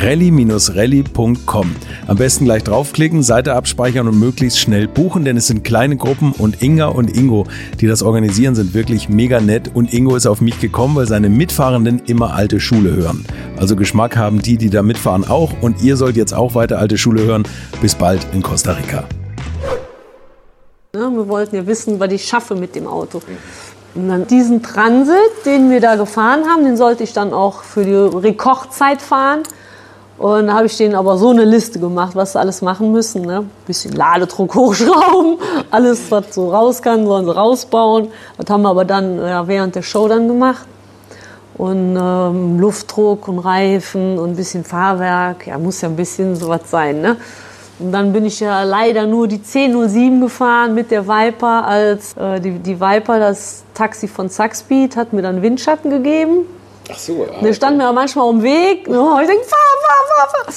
rally-rally.com. Am besten gleich draufklicken, Seite abspeichern und möglichst schnell buchen, denn es sind kleine Gruppen und Inga und Ingo, die das organisieren, sind wirklich mega nett und Ingo ist auf mich gekommen, weil seine Mitfahrenden immer alte Schule hören. Also Geschmack haben die, die da mitfahren auch und ihr sollt jetzt auch weiter alte Schule hören. Bis bald in Costa Rica. Ja, wir wollten ja wissen, was ich schaffe mit dem Auto. Und dann diesen Transit, den wir da gefahren haben, den sollte ich dann auch für die Rekordzeit fahren. Und da habe ich denen aber so eine Liste gemacht, was sie alles machen müssen. Ne? Bisschen Ladedruck hochschrauben, alles, was so raus kann, sollen sie rausbauen. Das haben wir aber dann ja, während der Show dann gemacht. Und ähm, Luftdruck und Reifen und ein bisschen Fahrwerk, ja, muss ja ein bisschen sowas sein. Ne? Und dann bin ich ja leider nur die 1007 gefahren mit der Viper, als äh, die, die Viper, das Taxi von Saxbeat, hat mir dann Windschatten gegeben. Ach so, ja. Der stand mir manchmal im Weg. Ne? Ich denke, fahr, fahr, fahr, fahr.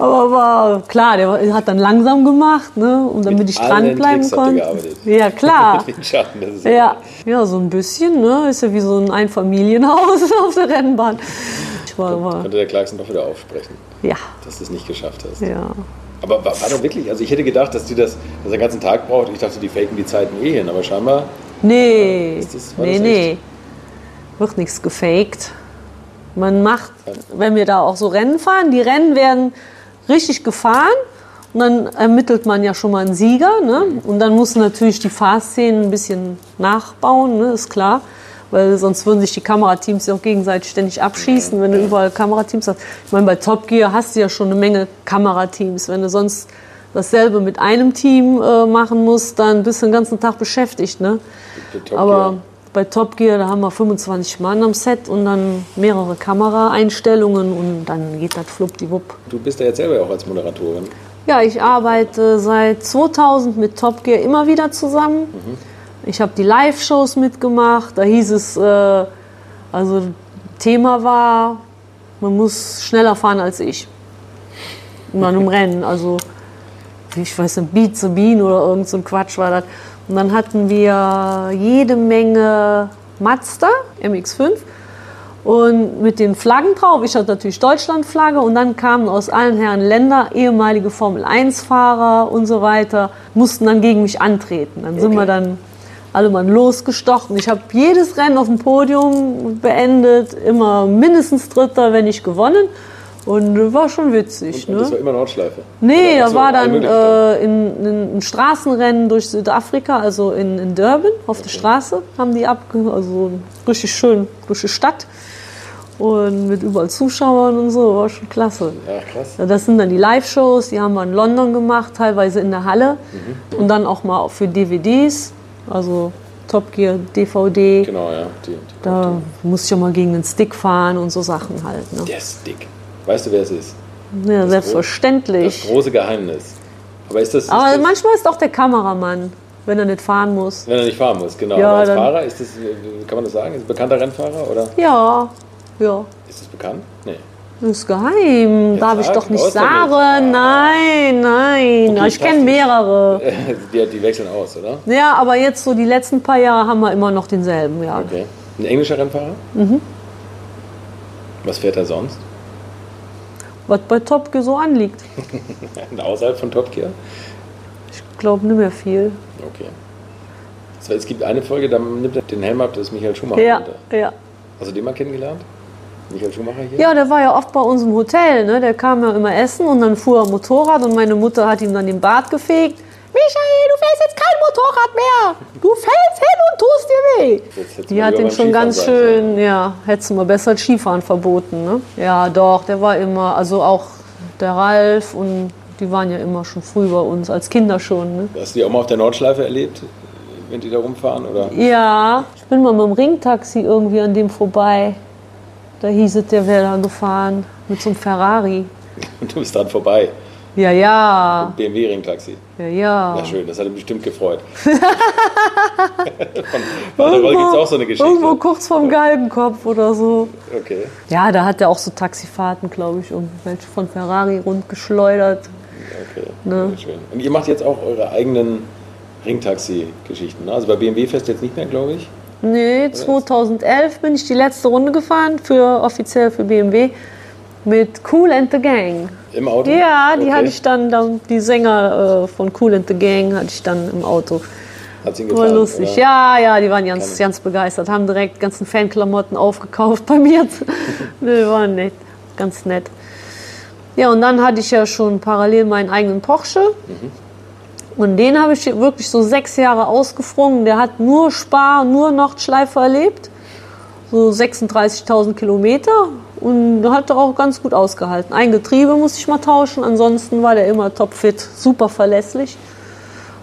Aber war klar, der hat dann langsam gemacht, ne? Und damit ich dranbleiben konnte. Ja, klar. ja. ja, so ein bisschen, ne? Ist ja wie so ein Einfamilienhaus auf der Rennbahn. Ich war, war Könnte der Clarkson doch wieder aufsprechen. Ja. Dass du es nicht geschafft hast. Ja. Aber war, war der wirklich? Also ich hätte gedacht, dass die das, dass er den ganzen Tag braucht. Ich dachte, die faken die Zeiten eh hin, aber scheinbar. Nee, Ist das- war nee, das nee. echt? Wird nichts gefaked. Man macht, wenn wir da auch so Rennen fahren, die Rennen werden richtig gefahren und dann ermittelt man ja schon mal einen Sieger. Ne? Und dann muss natürlich die Fahrszenen ein bisschen nachbauen, ne? ist klar. Weil sonst würden sich die Kamerateams ja auch gegenseitig ständig abschießen, wenn du überall Kamerateams hast. Ich meine, bei Top Gear hast du ja schon eine Menge Kamerateams. Wenn du sonst dasselbe mit einem Team äh, machen musst, dann bist du den ganzen Tag beschäftigt. Ne? Aber. Bei Top Gear, da haben wir 25 Mann am Set und dann mehrere Kameraeinstellungen und dann geht das fluppdiwupp. Du bist ja jetzt selber auch als Moderatorin. Ja, ich arbeite seit 2000 mit Top Gear immer wieder zusammen. Ich habe die Live-Shows mitgemacht. Da hieß es, äh, also Thema war, man muss schneller fahren als ich. In einem Rennen. Also, ich weiß nicht, Beat Bean oder irgend so ein Quatsch war das. Und dann hatten wir jede Menge Mazda MX5 und mit den Flaggen drauf. Ich hatte natürlich Deutschlandflagge und dann kamen aus allen Herren Länder ehemalige Formel-1-Fahrer und so weiter, mussten dann gegen mich antreten. Dann sind Okay. wir dann alle mal losgestochen. Ich habe jedes Rennen auf dem Podium beendet, immer mindestens Dritter, wenn nicht gewonnen. Und war schon witzig. Und, ne? das war immer Nordschleife. Nee, da war dann äh, in, in, ein Straßenrennen durch Südafrika, also in, in Durban, auf der Straße, haben die abge... Also richtig schön die Stadt. Und mit überall Zuschauern und so, war schon klasse. Ja, krass. Das sind dann die Live-Shows, die haben wir in London gemacht, teilweise in der Halle. Mhm. Und dann auch mal für DVDs, also Top Gear, DVD. Genau, ja. Die, die Da muss ich ja mal gegen den Stick fahren und so Sachen halt. Ne? Der Stick. Weißt du, wer es ist? Ja, Das selbstverständlich. große Geheimnis. Aber ist das, ist Aber das manchmal ist auch der Kameramann, wenn er nicht fahren muss. wenn er nicht fahren muss, genau. Ja, Aber als Fahrer ist das, äh, kann man das sagen? Ist ein bekannter Rennfahrer oder Ja, ja. ist das bekannt? Nee. Das ist geheim. Darf ich doch nicht sagen. Nein, nein. Okay, ich kenne mehrere. Die, die wechseln aus, oder? Ja, aber jetzt so die letzten paar Jahre haben wir immer noch denselben, ja. Okay. Ein englischer Rennfahrer? Mhm. Was fährt er sonst? Was bei Top Gear so anliegt. Außerhalb von Top Gear? Ich glaube nicht mehr viel. Okay. Es- Es gibt eine Folge, da nimmt er den Helm ab, das ist Michael Schumacher. Ja, ja. Hast du den mal kennengelernt? Michael Schumacher hier? Ja, der war ja oft bei uns im Hotel. Ne? Der kam ja immer essen und dann fuhr er Motorrad und meine Mutter hat ihm dann den Bart gefegt. Michael, du fährst jetzt kein Motorrad mehr. Du fällst hin und tust dir weh. Jetzt Die hat beim schon ganz sein schön, ja, hättest du mal besser Skifahren verboten. Ne? Ja, doch, der war immer, also auch der Ralf und die waren ja immer schon früh bei uns, als Kinder schon. Ne? Hast du die auch mal auf der Nordschleife erlebt, wenn die da rumfahren? Oder? Ja, ich bin mal mit dem Ringtaxi irgendwie an dem vorbei. Da hieß es, der wäre da gefahren mit so einem Ferrari. Und du bist dran vorbei. Ja, ja, BMW-Ringtaxi. ja, ja. Ja, schön, das hat ihn bestimmt gefreut. Von Walter gibt es auch so eine Geschichte. irgendwo kurz vorm Galgenkopf oder so. Okay. Ja, da hat er auch so Taxifahrten, glaube ich, irgendwelche von Ferrari rundgeschleudert. Okay, Ne. schön. Und ihr macht jetzt auch eure eigenen Ringtaxi-Geschichten. Ne? Also bei BMW fährst du jetzt nicht mehr, glaube ich. Nee, 2011 bin ich die letzte Runde gefahren, für, offiziell für BMW, mit Cool and the Gang. Im Auto? Ja, die okay. hatte ich dann, dann die Sänger äh, von Cool and the Gang hatte ich dann im Auto. Hat's Ihnen War gefallen? lustig. oder? Ja, ja, die waren ganz, ganz begeistert, haben direkt ganzen Fanklamotten aufgekauft bei mir. nee, war nett, ganz nett. Ja, und dann hatte ich ja schon parallel meinen eigenen Porsche. Und den habe ich wirklich so sechs Jahre ausgefrungen. Der hat nur Spar, nur Nordschleife erlebt. So 36.000 Kilometer. Und hat auch ganz gut ausgehalten. Ein Getriebe musste ich mal tauschen. Ansonsten war der immer topfit, super verlässlich.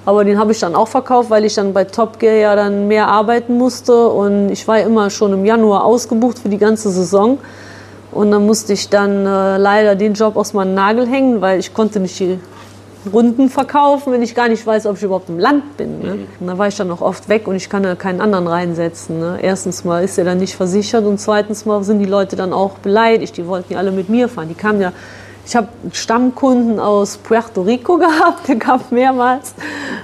Aber den habe ich dann auch verkauft, weil ich dann bei Top Gear ja dann mehr arbeiten musste. Und ich war immer schon im Januar ausgebucht für die ganze Saison. Und dann musste ich dann äh, leider den Job aus meinem Nagel hängen, weil ich konnte nicht die Runden verkaufen, wenn ich gar nicht weiß, ob ich überhaupt im Land bin. Ne? Und da war ich dann auch oft weg und ich kann da keinen anderen reinsetzen. Ne? Erstens mal ist er dann nicht versichert und zweitens mal sind die Leute dann auch beleidigt. Die wollten ja alle mit mir fahren. Die kamen ja, ich habe Stammkunden aus Puerto Rico gehabt, der kam mehrmals.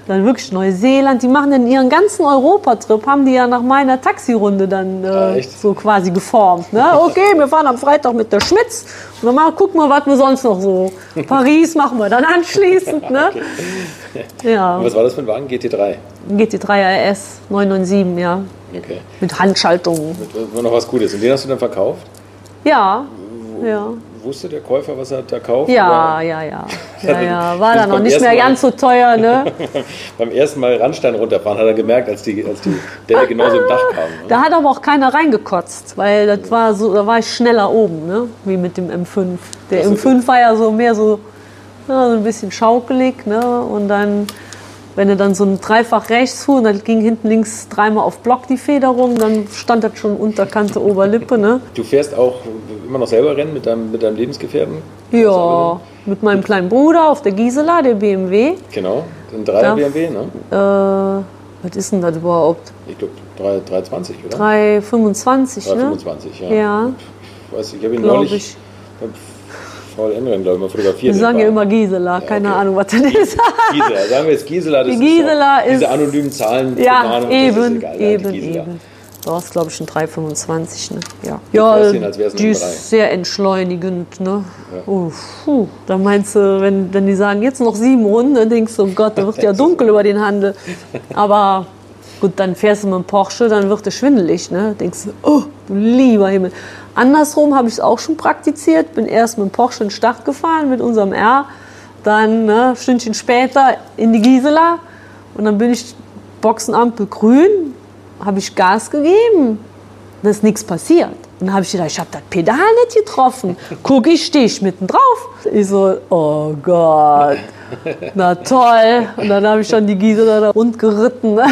dann wirklich Neuseeland. Die machen dann ihren ganzen Europatrip, haben die ja nach meiner Taxirunde dann Ah, äh, echt? so quasi geformt. Ne? Okay, wir fahren am Freitag mit der Schmitz und dann mal, gucken wir, was wir sonst noch so. Paris machen wir dann anschließend. Ne? Ja, Und was war das für ein Wagen? GT3. GT3 RS 997, ja. Okay. Mit Handschaltung. Mit, noch was Gutes. Und den hast du dann verkauft? Ja, ja. Wusste der Käufer, was er da kauft? Ja, Oder ja, ja. Ja, ja. War dann noch nicht mehr ganz so teuer, ne? Beim ersten Mal Randstein runterfahren hat er gemerkt, als die, als die Delle genauso im Dach kam. Ne? Da hat aber auch keiner reingekotzt, weil das war so, da war ich schneller oben, ne? Wie mit dem M5. Der Das ist- M5 war ja so mehr so, ja, so ein bisschen schaukelig, ne? Und dann, wenn du dann so ein Dreifach rechts fuhr und dann ging hinten links dreimal auf Block die Federung, dann stand das schon Unterkante Oberlippe, ne? Du fährst auch immer noch selber Rennen mit deinem, mit deinem Lebensgefährten? Ja, mit meinem kleinen Bruder auf der Gisela, der BMW. Genau, ein 3er Da- BMW, ne? Äh, was ist denn das überhaupt? Ich glaube 320, oder? 325, ne? 325, ja. Ja, Ich weiß, ich habe ihn glaube neulich ich. VLN-Rennen, glaube ich, mal fotografiert. Wir sagen ja immer Gisela, keine okay. Ahnung, was das ist. Gisela, sagen wir jetzt Gisela. Das Die Gisela ist, auch, Diese ist- anonymen Zahlen. Ja, eben, ist egal, ja, eben, eben. Da ist, glaube ich, ein 325. Ne? Ja, ja ein die M3. ist sehr entschleunigend. Ne? Oh, puh. Da meinst du, wenn, wenn die sagen, jetzt noch sieben Runden, dann denkst du, oh Gott, da wird ja dunkel über den Handel. Aber gut, dann fährst du mit dem Porsche, dann wird es schwindelig. Ne? Denkst du, oh, du lieber Himmel. Andersrum habe ich es auch schon praktiziert. Bin erst mit dem Porsche in den Start gefahren, mit unserem R. Dann ne, ein Stündchen später in die Gisela. Und dann bin ich Boxenampel grün, habe ich Gas gegeben. Da ist nichts passiert. Und dann habe ich gedacht, ich habe das Pedal nicht getroffen. Guck, ich stehe ich mitten drauf. Ich so, oh Gott, na toll. Und dann habe ich schon die Gisela da rund geritten.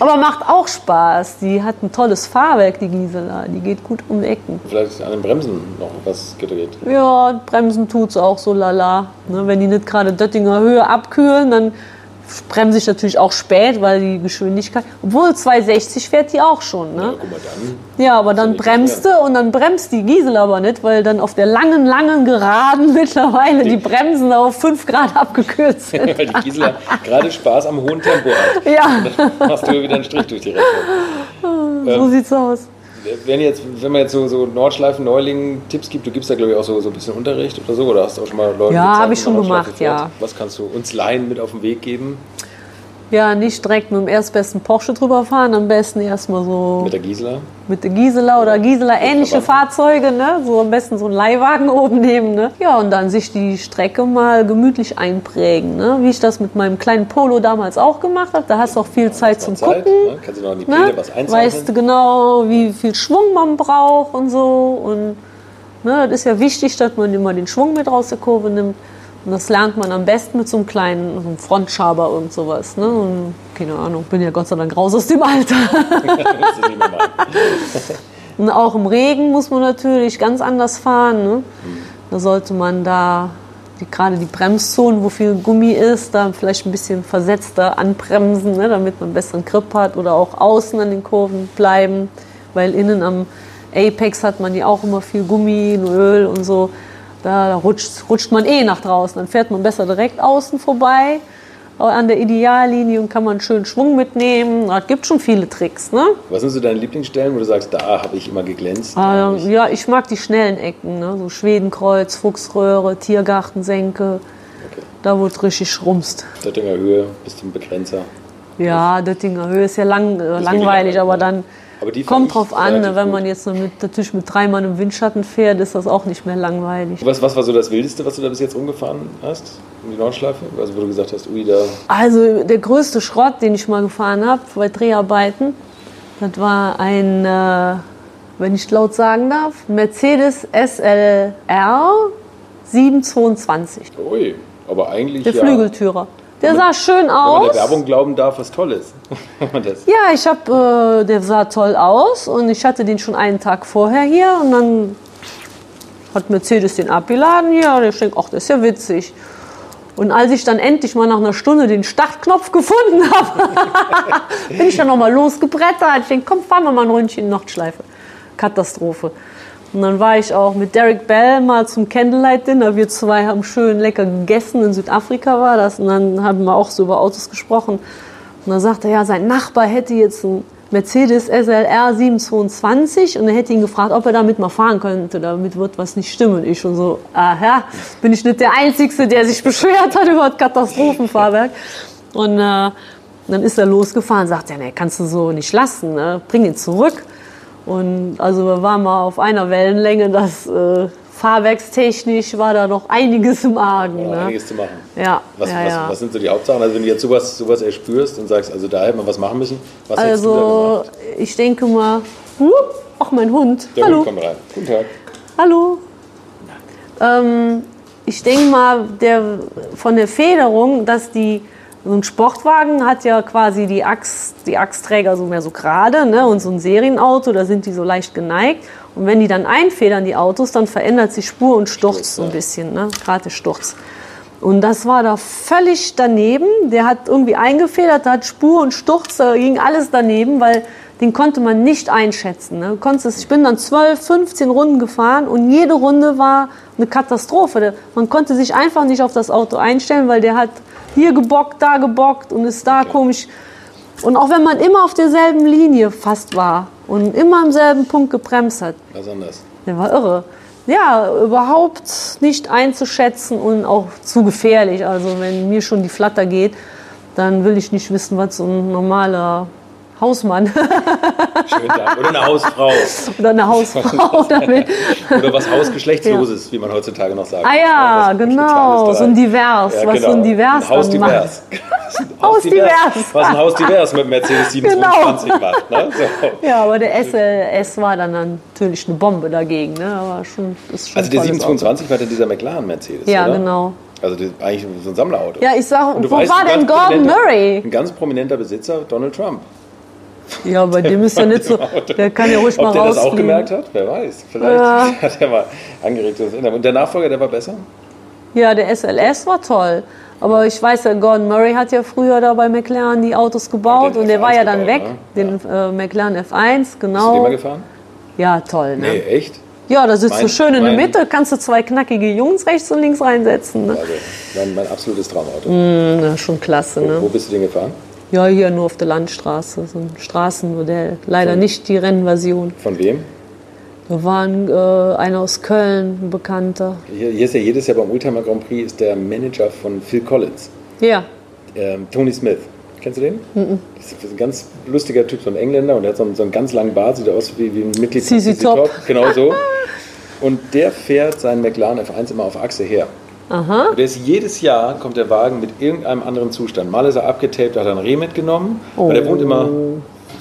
Aber macht auch Spaß. Die hat ein tolles Fahrwerk, die Gisela. Die geht gut um die Ecken. Vielleicht an den Bremsen noch was gedreht. Ja, Bremsen tut's auch so lala. Ne, wenn die nicht gerade Döttinger Höhe abkühlen, dann bremse ich natürlich auch spät, weil die Geschwindigkeit. Obwohl 260 fährt die auch schon. Ja, Ne? guck mal dann. Ja, aber dann bremste und dann bremst die Gisela aber nicht, weil dann auf der langen, langen Geraden mittlerweile die Bremsen auf 5 Grad abgekühlt sind. Weil die Gisela gerade Spaß am hohen Tempo hat. Ja, Dann machst du wieder einen Strich durch die Rechnung. so sieht's aus. Wenn, jetzt, wenn man jetzt so, so Nordschleifen Neulingen Tipps gibt, du gibst da glaube ich auch so, so ein bisschen Unterricht oder so, oder hast du auch schon mal Leute Ja, gezeigt, hab ich schon gemacht, ja. Was kannst du uns Laien mit auf den Weg geben Ja, nicht direkt mit dem erstbesten Porsche drüber fahren, am besten erstmal so mit der Gisela? mit der Gisela oder Gisela ähnliche. Fahrzeuge, ne? so am besten so einen Leihwagen oben nehmen. Ne? Ja, und dann sich die Strecke mal gemütlich einprägen. Ne? Wie ich das mit meinem kleinen Polo damals auch gemacht habe. Da hast du auch viel Zeit zum Zeit, Gucken. ne? Kannst du noch in die Ne? Pläne was einzeichnen? Weißt du genau, wie viel Schwung man braucht und so. Und ne, das ist ja wichtig, dass man immer den Schwung mit raus der Kurve nimmt. Und das lernt man am besten mit so einem kleinen so einem Frontschaber und sowas. Ne? Und, keine Ahnung, bin ja Gott sei Dank raus aus dem Alter. Und auch im Regen muss man natürlich ganz anders fahren. Ne? Da sollte man da die, gerade die Bremszonen, wo viel Gummi ist, da vielleicht ein bisschen versetzter anbremsen, ne? damit man einen besseren Grip hat oder auch außen an den Kurven bleiben, weil innen am Apex hat man ja auch immer viel Gummi, Öl und so. Da, rutscht, rutscht man eh nach draußen. Dann fährt man besser direkt außen vorbei an der Ideallinie und kann man schön Schwung mitnehmen. Es gibt schon viele Tricks. Ne? Was sind so deine Lieblingsstellen, wo du sagst, da habe ich immer geglänzt? Ah, ja, ich mag die schnellen Ecken, ne? so Schwedenkreuz, Fuchsröhre, Tiergartensenke, Okay. da wo es richtig schrumst. Döttinger Höhe bis zum Begrenzer. Ja, Döttinger Höhe ist ja lang, äh, langweilig, aber ja. dann kommt drauf an, ne? wenn gut. man jetzt mit, natürlich mit drei Mann im Windschatten fährt, ist das auch nicht mehr langweilig. Was, was war so das Wildeste, was du da bis jetzt rumgefahren hast? Um die Nordschleife? Also wo du gesagt hast, ui, da Also der größte Schrott, den ich mal gefahren habe bei Dreharbeiten, das war ein, äh, wenn ich laut sagen darf, Mercedes SLR 722. Ui, aber eigentlich Der ja, Flügeltürer. Der sah schön wenn man aus. der Werbung glauben darf, was Tolles. das, Ja, ich habe, äh, der sah toll aus und ich hatte den schon einen Tag vorher hier und dann hat Mercedes den abgeladen hier und ich denke, ach, das ist ja witzig. Und als ich dann endlich mal nach einer Stunde den Startknopf gefunden habe, bin ich dann nochmal losgebrettert. Ich denke, komm, fahren wir mal ein Ründchen in Nordschleife. Katastrophe. Und dann war ich auch mit Derek Bell mal zum Candlelight Dinner. Wir zwei haben schön lecker gegessen. In Südafrika war das. Und dann haben wir auch so über Autos gesprochen. Und dann sagte er, ja, sein Nachbar hätte jetzt ein Mercedes SLR 722 und er hätte ihn gefragt, ob er damit mal fahren könnte. Damit wird was nicht stimmen. Ich schon so, aha, bin ich nicht der Einzige, der sich beschwert hat über das Katastrophenfahrwerk. Und äh, dann ist er losgefahren, sagt er, nee, kannst du so nicht lassen, ne? bring ihn zurück. Und also wir waren mal auf einer Wellenlänge, das äh, fahrwerkstechnisch war da noch einiges im Argen. Ja, ne? einiges zu machen. Ja, Was, ja, was, ja. was sind so die Hauptsachen? Also wenn du jetzt sowas, sowas erspürst und sagst, also da hätte man was machen müssen, was hättest du da Also ich denke mal, hup, ach mein Hund, Der hallo, Hund kommt rein. Guten Tag. hallo. Ähm, ich denke mal, der, von der Federung, dass die, so ein Sportwagen hat ja quasi die, Achs, die Achsträger so mehr so gerade ne? und so ein Serienauto, da sind die so leicht geneigt. Und wenn die dann einfedern, die Autos, dann verändert sich Spur und Sturz, so ein bisschen, ne? gerade Sturz. Und das war da völlig daneben. Der hat irgendwie eingefedert, da hat Spur und Sturz, da ging alles daneben, weil den konnte man nicht einschätzen. Ne? Konntest es- Ich bin dann 12, 15 Runden gefahren und jede Runde war eine Katastrophe. Man konnte sich einfach nicht auf das Auto einstellen, weil der hat hier gebockt, da gebockt und ist da komisch. Und auch wenn man immer auf derselben Linie fast war und immer am selben Punkt gebremst hat, Was anders. der war irre. Ja, überhaupt nicht einzuschätzen und auch zu gefährlich. Also wenn mir schon die Flatter geht, dann will ich nicht wissen, was so ein normaler Hausmann Dank. Oder eine Hausfrau. oder eine Hausfrau damit. Oder was Hausgeschlechtsloses, wie man heutzutage noch sagt. Ah ja, genau, so ein. Divers, Ja, was genau. so ein Divers ein Haus divers. Haus divers. Was ein Haus divers mit Mercedes 722 macht. Ne? So. Ja, aber der SLS war dann natürlich eine Bombe dagegen. Ne? Aber schon, ist schon Also der ein tolles 722 war dann dieser McLaren Mercedes, Ja, oder? genau. Also ist eigentlich so ein Sammlerauto. Ja, ich sag, Und du wo weißt, war denn Gordon Murray? Ein ganz prominenter Besitzer, Donald Trump. Ja, bei dem ist ja nicht so, der kann ja ruhig Ob mal der das auch gemerkt hat? Wer weiß. Vielleicht Ja. hat er mal angeregt. Und der Nachfolger, der war besser? Ja, der SLS war toll. Aber ich weiß ja, Gordon Murray hat ja früher da bei McLaren die Autos gebaut den und der F1 war ja dann gebaut, weg, ne? den äh, McLaren F1, Bist du den genau. mal gefahren? Ja, toll, ne? Nee, echt? Ja, da sitzt Mein- du schön in der Mitte, kannst du zwei knackige Jungs rechts und links reinsetzen. Ne? Also mein, mein absolutes Traumauto. Na, schon klasse, Wo, ne? wo bist du den gefahren? Ja, hier nur auf der Landstraße, so ein Straßenmodell. Leider nicht die Rennversion. Von wem? Da war ein, äh, einer aus Köln, ein Bekannter. Hier, hier ist ja jedes Jahr beim Oldtimer Grand Prix ist der Manager von Phil Collins, Ja, ähm, Tony Smith. Kennst du den? Das ist ein ganz lustiger Typ, so ein Engländer und der hat so einen, so einen ganz langen Bart, sieht aus wie, wie ein Mitglied von ZZ ZZ Top. Genau so. Und der fährt seinen McLaren F1 immer auf Achse her. Aha. Der ist jedes Jahr kommt der Wagen mit irgendeinem anderen Zustand. Mal ist er abgetaped, hat er ein Reh mitgenommen, weil der wohnt immer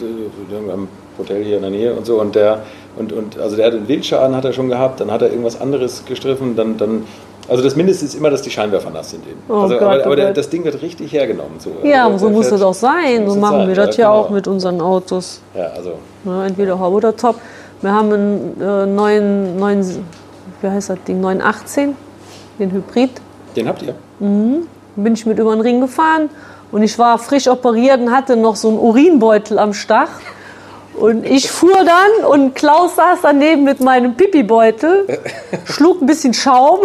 äh, am Hotel hier in der Nähe und so. Und der und, und also der hat einen Wildschaden hat er schon gehabt, dann hat er irgendwas anderes gestriffen, dann dann also das Mindeste ist immer, dass die Scheinwerfer nass sind eben. Oh also, Gott, aber oh aber der, das Ding wird richtig hergenommen. So. Ja, Also so muss fährt- es auch sein. So machen sein, wir das ja genau. auch mit unseren Autos. Ja, also Ne, entweder Hub oder Top. Wir haben einen äh, neuen, neuen, wie heißt das Ding, 918, den Hybrid. den habt ihr. Bin ich mit über den Ring gefahren und ich war frisch operiert und hatte noch so einen Urinbeutel am Stach. Und ich fuhr dann und Klaus saß daneben mit meinem Pipi-Beutel, schlug ein bisschen Schaum.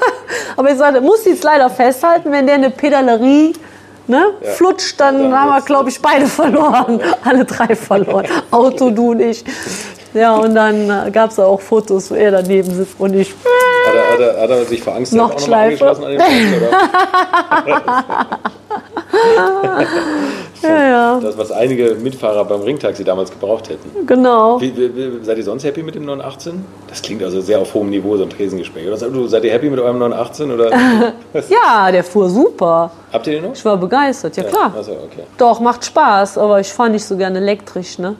Aber ich sagte, muss jetzt leider festhalten, wenn der eine Pedalerie ne, flutscht, dann Dann haben wir, glaube ich, beide verloren. Alle drei verloren. Auto, du und ich. Ja, und dann gab es auch Fotos, wo er daneben sitzt und ich. Hat er, hat er, hat er sich vor Angst auch noch mal Nordschleife. angeschlossen an den Wagen, oder? Ja, ja, Das, was einige Mitfahrer beim Ringtaxi damals gebraucht hätten. genau. Wie, wie, wie, seid ihr sonst happy mit dem 918? Das klingt also sehr auf hohem Niveau, so ein Tresengespräch. Oder seid, du, seid ihr happy mit eurem 918? Oder Ja, der fuhr super. habt ihr den noch? Ich war begeistert, ja klar. Also, okay. Doch, macht Spaß, aber ich fahre nicht so gerne elektrisch, ne?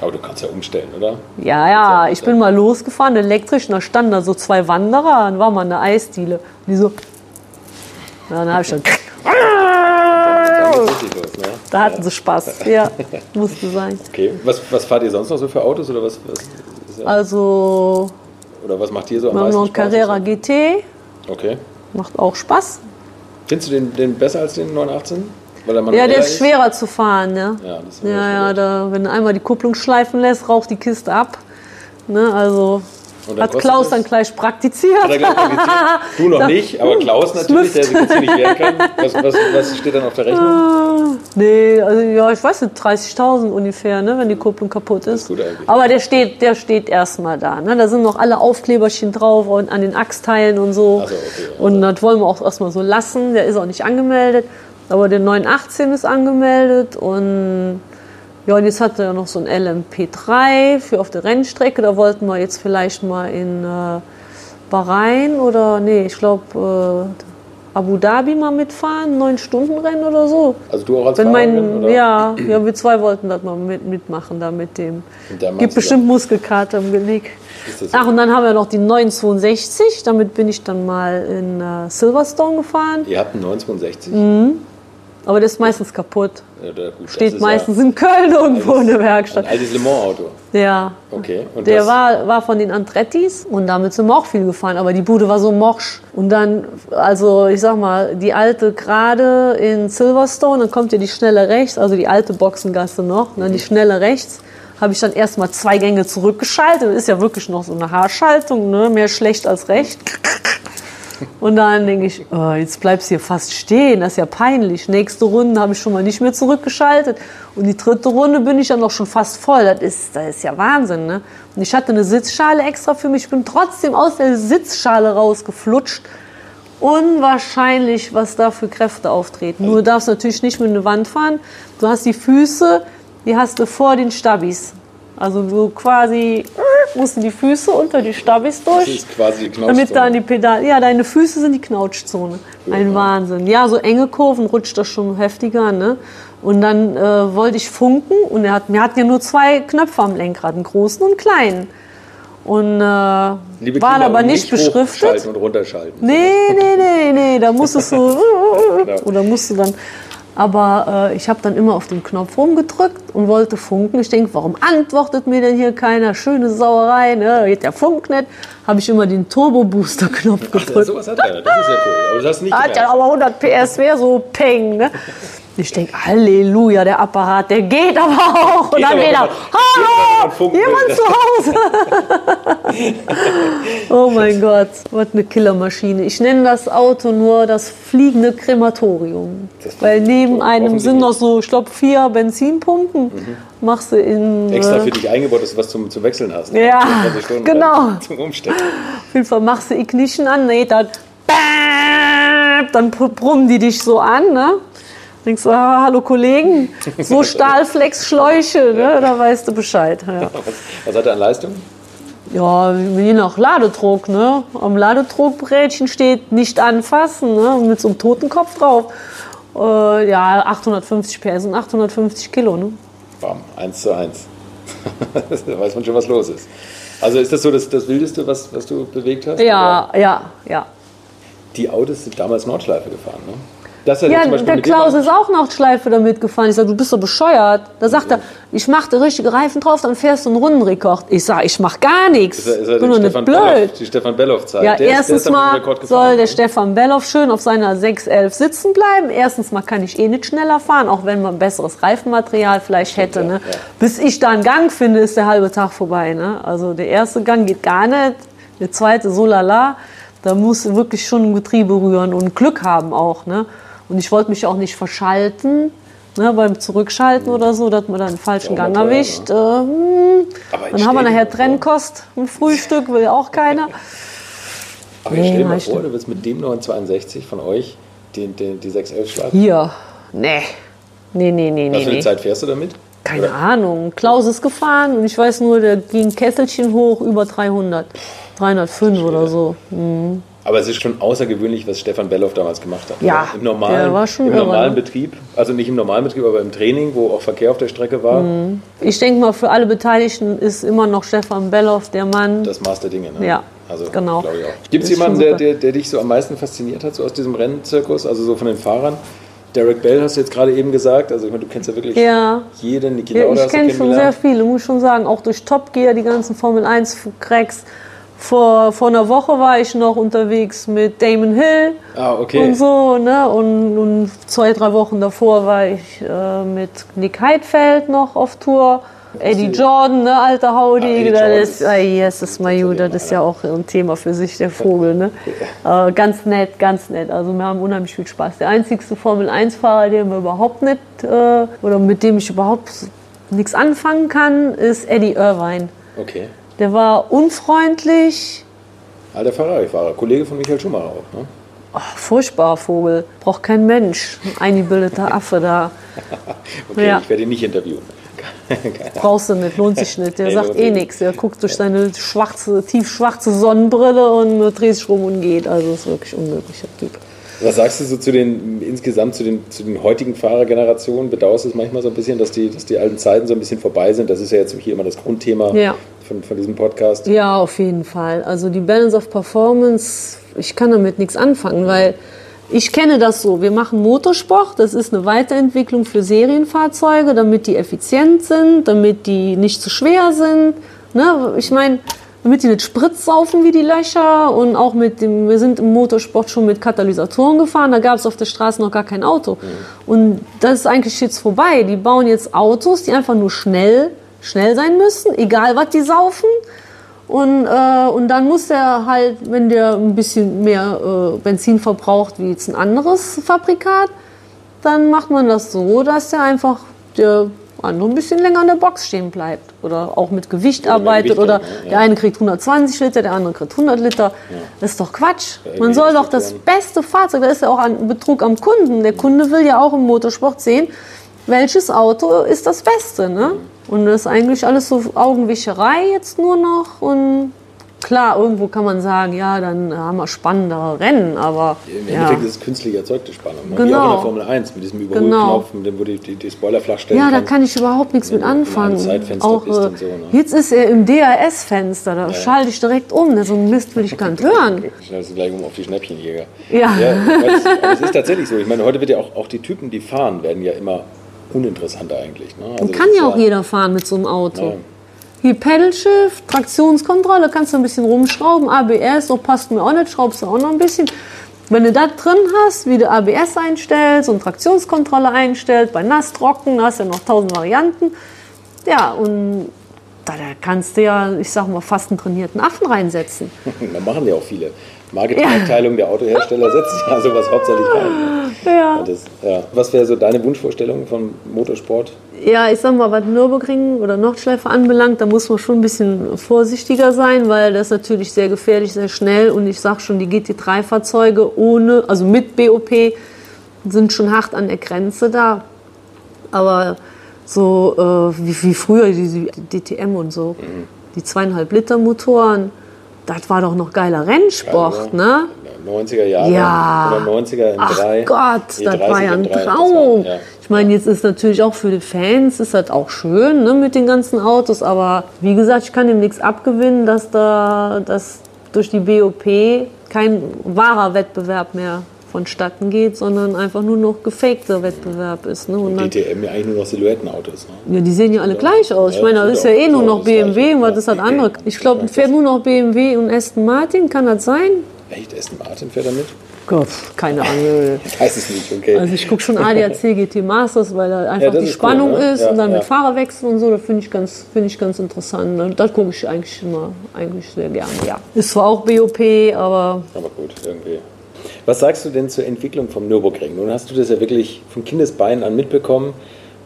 Aber du kannst ja umstellen, oder? Ja, ja, ich bin mal losgefahren, elektrisch, und da standen da so zwei Wanderer, dann war mal eine Eisdiele. Und die so. Ja, dann habe ich schon. Da hatten sie Spaß. Ja, musste sein. Okay. Was, was fahrt ihr sonst noch so für Autos? Oder was, was, ist ja- Also, oder was macht dir so am wir haben meisten noch einen? Carrera GT, Okay. macht auch Spaß. Findest du den, den besser als den 918? Weil er Ja, manueller der ist schwerer zu fahren, ne? Ja, das ist Ja, ja, da, wenn du einmal die Kupplung schleifen lässt, raucht die Kiste ab. Ne, also, Hat Klaus dann gleich praktiziert. Er gleich praktiziert? Du noch nicht, aber Klaus natürlich, der sich jetzt hier nicht wehren kann. Was, was, was steht dann auf der Rechnung? Nee, also ja, ich weiß nicht, 30.000 ungefähr, ne, wenn die Kupplung kaputt ist. gut eigentlich. Aber der steht, der steht erstmal da. Ne? Da sind noch alle Aufkleberchen drauf und an den Achsteilen und so. So, okay, Und das wollen wir auch erstmal so lassen. Der ist auch nicht angemeldet. Aber der 918 ist angemeldet und ja, und jetzt hat er noch so ein LMP3 für auf der Rennstrecke. Da wollten wir jetzt vielleicht mal in äh, Bahrain oder nee, ich glaube äh, Abu Dhabi mal mitfahren, neun Stunden Rennen oder so. Also du auch als Wenn mein, oder? ja, ja, wir zwei wollten das mal mit, mitmachen da mit dem. Gibt bestimmt Muskelkater im Genick. Ach, und dann haben wir noch die 962. Damit bin ich dann mal in äh, Silverstone gefahren. Ihr habt einen 962? Aber der ist meistens kaputt. Ja, gut, das Steht ist meistens ja in Köln irgendwo in der Werkstatt. Ein altes Le Mans-Auto. Ja. Okay. Und Der das, war, war von den Andrettis und damit sind wir auch viel gefahren, aber die Bude war so morsch. Und dann, also ich sag mal, die alte gerade in Silverstone, dann kommt ja die schnelle rechts, also die alte Boxengasse noch, dann die schnelle rechts. Habe ich dann erstmal zwei Gänge zurückgeschaltet. Das ist ja wirklich noch so eine Haarschaltung, ne? mehr schlecht als recht. Und dann denke ich, oh, jetzt bleibst du hier fast stehen, das ist ja peinlich. Nächste Runde habe ich schon mal nicht mehr zurückgeschaltet. Und die dritte Runde bin ich dann noch schon fast voll. Das ist, das ist ja Wahnsinn. Ne? Und ich hatte eine Sitzschale extra für mich. Ich bin trotzdem aus der Sitzschale rausgeflutscht. Unwahrscheinlich, was da für Kräfte auftreten. Nur du darfst natürlich nicht mit einer Wand fahren. Du hast die Füße, die hast du vor den Stabis. Also du quasi musst du die Füße unter die Stabis das durch. ist quasi die Damit da an Knautschzone. die Pedale. Ja, deine Füße sind die Knautschzone. Ein Wahnsinn. Ja, so enge Kurven rutscht das schon heftiger, ne? Und dann äh, wollte ich funken und er hat, wir hatten ja nur zwei Knöpfe am Lenkrad, einen großen und einen kleinen. Und äh, waren aber und nicht beschriftet. und runterschalten. Nee, nee, nee, nee, da musstest du, Genau. oder musst du dann, aber äh, ich habe dann immer auf den Knopf rumgedrückt und wollte funken. Ich denke, warum antwortet mir denn hier keiner? Schöne Sauerei, ne? geht der Funk nicht. Habe ich immer den Turbo-Booster-Knopf gedrückt. sowas hat er. Das ist ja cool. Aber das hast nicht Hat ja aber 100 PS, wäre so peng, ne? Ich denke, Halleluja, der Apparat, der geht aber auch. Und Geht dann aber, wieder, hallo, jemand zu Hause. oh mein Gott, was eine Killermaschine. Ich nenne das Auto nur das fliegende Krematorium. Das Weil neben einem sind noch so, ich glaube, vier Benzinpumpen. Machst du in... Extra äh, für dich eingebaut, dass du was zum, zum Wechseln hast. Ja, 24 Stunden genau. lang Zum Umstecken. Auf jeden Fall machst du Ignition an, nee, dann, dann brummen die dich so an, ne? Denkst du, ah, hallo Kollegen, so Stahlflex-Schläuche, ne? da weißt du Bescheid. Ja. Was, hat er an Leistung? ja, je nach Ladedruck, ne? Am Ladedruckbrätchen steht nicht anfassen, ne? Mit so einem Totenkopf drauf. Äh, ja, 850 PS und 850 Kilo, ne? Bam, 1 zu 1. da weiß man schon, was los ist. Also ist das so das, das Wildeste, was, was du bewegt hast? Ja, ja, ja. Oder? Die Autos sind damals Nordschleife gefahren, ne? Das Ja, der Klaus ist auch noch Schleife damit gefahren. Ich sage, du bist doch bescheuert. Da sagt er, ich mache da richtige Reifen drauf, dann fährst du einen Rundenrekord. Ich sage, ich mache gar nichts. Ist er, ist er nicht Stefan blöd. Belloff, die Stefan Belloff-Zeit. Ja, Der der erstens ist damit mal soll der? Stefan Belloff schön auf seiner 611 sitzen bleiben. Erstens mal kann ich eh nicht schneller fahren, auch wenn man besseres Reifenmaterial vielleicht hätte. ja, ne? ja. Bis ich da einen Gang finde, ist der halbe Tag vorbei. Ne? Also der erste Gang geht gar nicht, der zweite so lala. Da muss wirklich schon ein Getriebe rühren und Glück haben auch. Ne? Und ich wollte mich auch nicht verschalten. Ne, beim Zurückschalten oder so, dass man dann einen falschen Ja, Gang erwischt. Äh, hm. Dann haben wir nachher Trennkost im Frühstück, will auch keiner. Aber ich stell dir Nee, mal stimmt. vor, du willst mit dem 962 von euch den, den, die 611 schlagen. Hier. Nee. Nee, nee, nee, Was nee. für eine nee. Zeit fährst du damit? Keine Oder- Ahnung. Klaus ist gefahren und ich weiß nur, der ging Kesselchen hoch über 300. 305 oder so. Aber es ist schon außergewöhnlich, was Stefan Belloff damals gemacht hat. Ja, Im normalen, der war schon im normalen ne? Betrieb, also nicht im normalen Betrieb, aber im Training, wo auch Verkehr auf der Strecke war, Mhm. Ich denke mal, für alle Beteiligten ist immer noch Stefan Belloff der Mann. das Maß der Dinge. Ne? Ja, also, genau. Gibt es jemanden, der, der, der dich so am meisten fasziniert hat, so aus diesem Rennzirkus, also so von den Fahrern? Derek Bell hast du jetzt gerade eben gesagt, also ich meine, du kennst ja wirklich Ja. jeden, Niki Ja, ich kenne schon sehr viele, muss ich schon sagen. Auch durch Top Gear, die ganzen Formel 1 Cracks. Vor, vor einer Woche war ich noch unterwegs mit Damon Hill Ah, okay. und so. Ne? Und, und zwei, drei Wochen davor war ich äh, mit Nick Heidfeld noch auf Tour. Eddie Jordan, ne, alter Haudi, Ah, das ist, ah, yes, das ist Mayu, das ist ja auch ein Thema für sich, der Vogel. Ne? Äh, ganz nett, ganz nett. Also wir haben unheimlich viel Spaß. Der einzigste Formel-1-Fahrer, den wir überhaupt nicht, äh, oder mit dem ich überhaupt nichts anfangen kann, ist Eddie Irvine. Okay. Der war unfreundlich, Alter Ferrari-Fahrer, Kollege von Michael Schumacher auch. Ne? oh, furchtbarer Vogel, braucht kein Mensch. Ein eingebildeter Affe da. Okay, Ja. ich werde ihn nicht interviewen. Brauchst du nicht, lohnt sich nicht. Der Nee, sagt eh nichts. Der guckt durch seine schwarze, tiefschwarze Sonnenbrille und dreht sich rum und geht. Also ist wirklich ein unmöglicher Typ. Was sagst du so zu den insgesamt zu den, zu den heutigen Fahrergenerationen? Bedauerst du es manchmal so ein bisschen, dass die, dass die alten Zeiten so ein bisschen vorbei sind? Das ist ja jetzt hier immer das Grundthema Ja. Von, von diesem Podcast. Ja, auf jeden Fall. Also die Balance of Performance, ich kann damit nichts anfangen, weil ich kenne das so. Wir machen Motorsport, das ist eine Weiterentwicklung für Serienfahrzeuge, damit die effizient sind, damit die nicht zu schwer sind. Ne? Ich meine, damit die nicht Sprit saufen wie die Löcher und auch mit dem, wir sind im Motorsport schon mit Katalysatoren gefahren, da gab es auf der Straße noch gar kein Auto. Und das ist eigentlich jetzt vorbei. Die bauen jetzt Autos, die einfach nur schnell, schnell sein müssen, egal was die saufen. Und, äh, und dann muss der halt, wenn der ein bisschen mehr äh, Benzin verbraucht wie jetzt ein anderes Fabrikat, dann macht man das so, dass der einfach der andere ein bisschen länger an der Box stehen bleibt. Oder auch mit Gewicht arbeitet. Gewicht oder? Ja. der eine kriegt 120 Liter, der andere kriegt 100 Liter. Das ist doch Quatsch. Man soll doch das das beste Fahrzeug, da ist ja auch ein Betrug am Kunden. Der Kunde will ja auch im Motorsport sehen, welches Auto ist das Beste. Ne? Und das ist eigentlich alles so Augenwischerei jetzt nur noch. Und klar, irgendwo kann man sagen, ja, dann haben wir spannendere Rennen, aber Im ja. Endeffekt ist es künstlich erzeugte Spannung. Ne? Wie Genau. auch in der Formel 1 mit diesem Überholknopf, mit dem wo du die, die Spoiler flach stellen Ja, da kannst. kann ich überhaupt nichts mit anfangen. Auch, bist äh, so, ne? Jetzt ist er im DRS-Fenster, da schalte ich direkt um. So einen Mist will ich gar nicht hören. Schnellst du gleich um auf die Schnäppchenjäger. Ja. Ja, aber es, aber es ist tatsächlich so. Ich meine, heute wird ja auch, auch die Typen, die fahren, werden ja immer uninteressanter eigentlich. Ne? Also kann ja auch jeder fahren mit so einem Auto. Ja. Hier Pedal Shift, Traktionskontrolle, kannst du ein bisschen rumschrauben. ABS, so passt mir auch nicht, schraubst du auch noch ein bisschen. Wenn du das drin hast, wie du ABS einstellst und Traktionskontrolle einstellst, bei nass, trocken, hast du ja noch tausend Varianten. Ja, und da, da kannst du ja, ich sag mal, fast einen trainierten Affen reinsetzen. Da machen ja auch viele. Marketingabteilungen der Autohersteller setzen ja sowas hauptsächlich rein. Ne? Ja. Das, ja. Was wäre so deine Wunschvorstellung vom Motorsport? Ja, ich sag mal, was Nürburgring oder Nordschleife anbelangt, da muss man schon ein bisschen vorsichtiger sein, weil das ist natürlich sehr gefährlich, sehr schnell. Und ich sag schon, die GT3-Fahrzeuge ohne, also mit BOP, sind schon hart an der Grenze da. Aber so äh, wie, wie früher, die, die DTM und so, die zweieinhalb Liter Motoren, das war doch noch geiler Rennsport, ne? 90er Jahre Ja. oder 90er im Ach 3. Gott, das E30 war ja ein M3, das war- Traum. ja. Ich meine, jetzt ist natürlich auch für die Fans ist das auch schön ne, mit den ganzen Autos, aber wie gesagt, ich kann dem nichts abgewinnen, dass da dass durch die BOP kein wahrer Wettbewerb mehr vonstatten geht, sondern einfach nur noch gefakter Wettbewerb ist. Ne? Und DTM ja eigentlich nur noch Silhouettenautos. Ne? ja, die sehen ja alle gleich aus. Ich meine, das ist ja eh nur noch das BMW und was ist das Ja. andere? Ich glaube, fährt nur noch BMW und Aston Martin, kann das sein? Echt, Aston Martin fährt damit? Gott, keine Ahnung. Ich weiß es nicht, okay. Also ich gucke schon ADAC GT Masters, weil da einfach Ja, das die Spannung cool, ne? ist Ja, und dann ja. mit Fahrerwechsel und so, das finde ich, ganz- finde ich ganz interessant. Und Das gucke ich eigentlich immer eigentlich sehr gerne, ja. Ist zwar auch BOP, aber Aber gut, irgendwie. Was sagst du denn zur Entwicklung vom Nürburgring? Nun hast du das ja wirklich von Kindesbeinen an mitbekommen.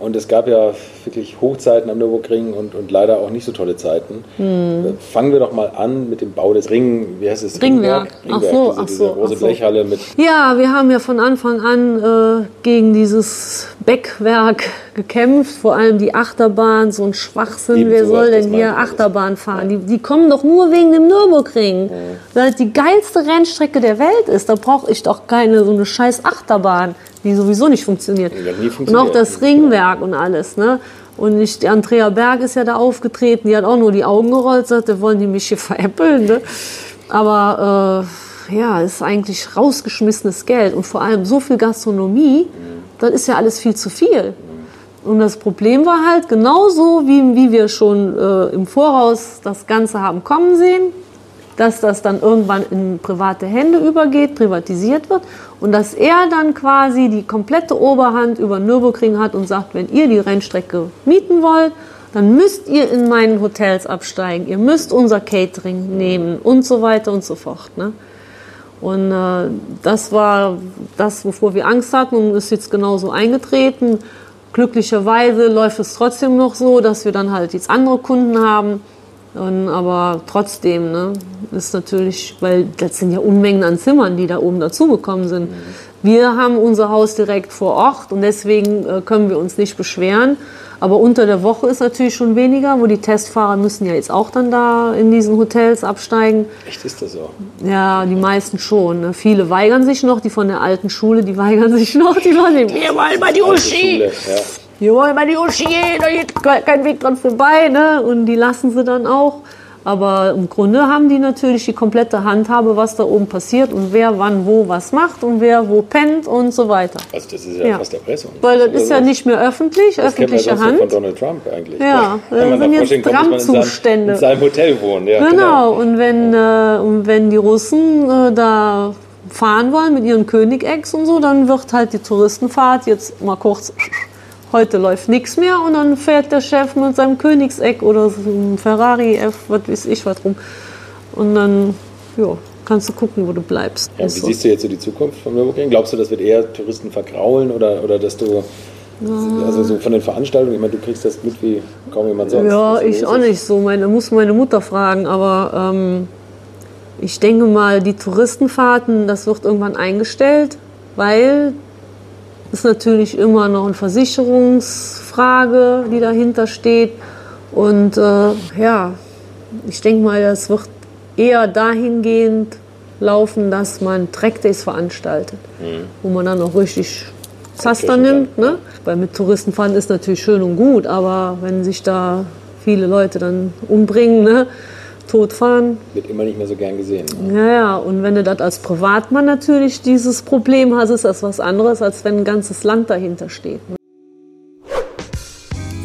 Und es gab ja wirklich Hochzeiten am Nürburgring und, und leider auch nicht so tolle Zeiten. Äh, Fangen wir doch mal an mit dem Bau des Ring, wie heißt es? Hm. Ringwerk. Ach so, diese, ach diese so, große ach so. Blechhalle mit. Ja, wir haben ja von Anfang an äh, gegen dieses Beckwerk gekämpft, vor allem die Achterbahn, so ein Schwachsinn. Eben Wer sowas, soll denn hier. Achterbahn fahren? Die, die kommen doch nur wegen dem Nürburgring, weil es die geilste Rennstrecke der Welt ist. Da brauche ich doch keine so eine scheiß Achterbahn, die sowieso nicht funktioniert. Nie und funktioniert. auch das Ringwerk und alles, ne? Und ich, die Andrea Berg ist ja da aufgetreten, die hat auch nur die Augen gerollt, sagte, wollen die mich hier veräppeln, ne? Aber äh, ja, es ist eigentlich rausgeschmissenes Geld und vor allem so viel Gastronomie, das ist ja alles viel zu viel. Und das Problem war halt genauso, wie, wie wir schon äh, im Voraus das Ganze haben kommen sehen, dass das dann irgendwann in private Hände übergeht, privatisiert wird und dass er dann quasi die komplette Oberhand über Nürburgring hat und sagt, wenn ihr die Rennstrecke mieten wollt, dann müsst ihr in meinen Hotels absteigen, ihr müsst unser Catering nehmen und so weiter und so fort. Ne? Und äh, das war das, wovor wir Angst hatten und ist jetzt genauso eingetreten. Glücklicherweise läuft es trotzdem noch so, dass wir dann halt jetzt andere Kunden haben. Und, aber trotzdem ne, ist natürlich, weil das sind ja Unmengen an Zimmern, die da oben dazugekommen sind. Wir haben unser Haus direkt vor Ort und deswegen äh, können wir uns nicht beschweren. Aber unter der Woche ist natürlich schon weniger, wo die Testfahrer müssen ja jetzt auch dann da in diesen Hotels absteigen. Echt ist das so? Ja, die meisten schon. Ne? Viele weigern sich noch, die von der alten Schule, die weigern sich noch. Die sagen, wir wollen mal die Uschi. Schule, ja. Wir wollen mal die Uschi, da geht kein Weg dran vorbei. Ne? Und die lassen sie dann auch. Aber im Grunde haben die natürlich die komplette Handhabe, was da oben passiert und wer wann wo was macht und wer wo pennt und so weiter. Also das ist ja, Ja. fast Erpressung. Weil das ist ja nicht mehr öffentlich, das kennt man öffentliche sonst nur Hand. von Donald Trump eigentlich. Ja, Wenn das man sind jetzt man in seinem, in seinem Hotel wohnen. Ja, Genau, und wenn, äh, und wenn die Russen äh, da fahren wollen mit ihren Königex und so, dann wird halt die Touristenfahrt jetzt mal kurz, heute läuft nichts mehr und dann fährt der Chef mit seinem Königseck oder so einem Ferrari F, was weiß ich was rum. Und dann, ja, kannst du gucken, wo du bleibst. Ja, wie so. siehst du jetzt so die Zukunft von Nürburgring? Glaubst du, das wird eher Touristen vergraulen oder, oder dass du, also so von den Veranstaltungen, ich meine, du kriegst das mit wie kaum jemand sonst. Ja, ich auch nicht so. Meine muss meine Mutter fragen, aber ähm, ich denke mal, die Touristenfahrten, das wird irgendwann eingestellt, weil es natürlich immer noch eine Versicherungsfrage, die dahinter steht. Und äh, ja, ich denke mal, das wird eher dahingehend laufen, dass man Trackdays veranstaltet, wo man dann auch richtig Zaster nimmt. Ne? Weil mit Touristenfahren ist natürlich schön und gut, aber wenn sich da viele Leute dann umbringen, ne? Tot fahren, Wird immer nicht mehr so gern gesehen. ja, ja, und wenn du das als Privatmann natürlich dieses Problem hast, ist das was anderes, als wenn ein ganzes Land dahinter steht. ne?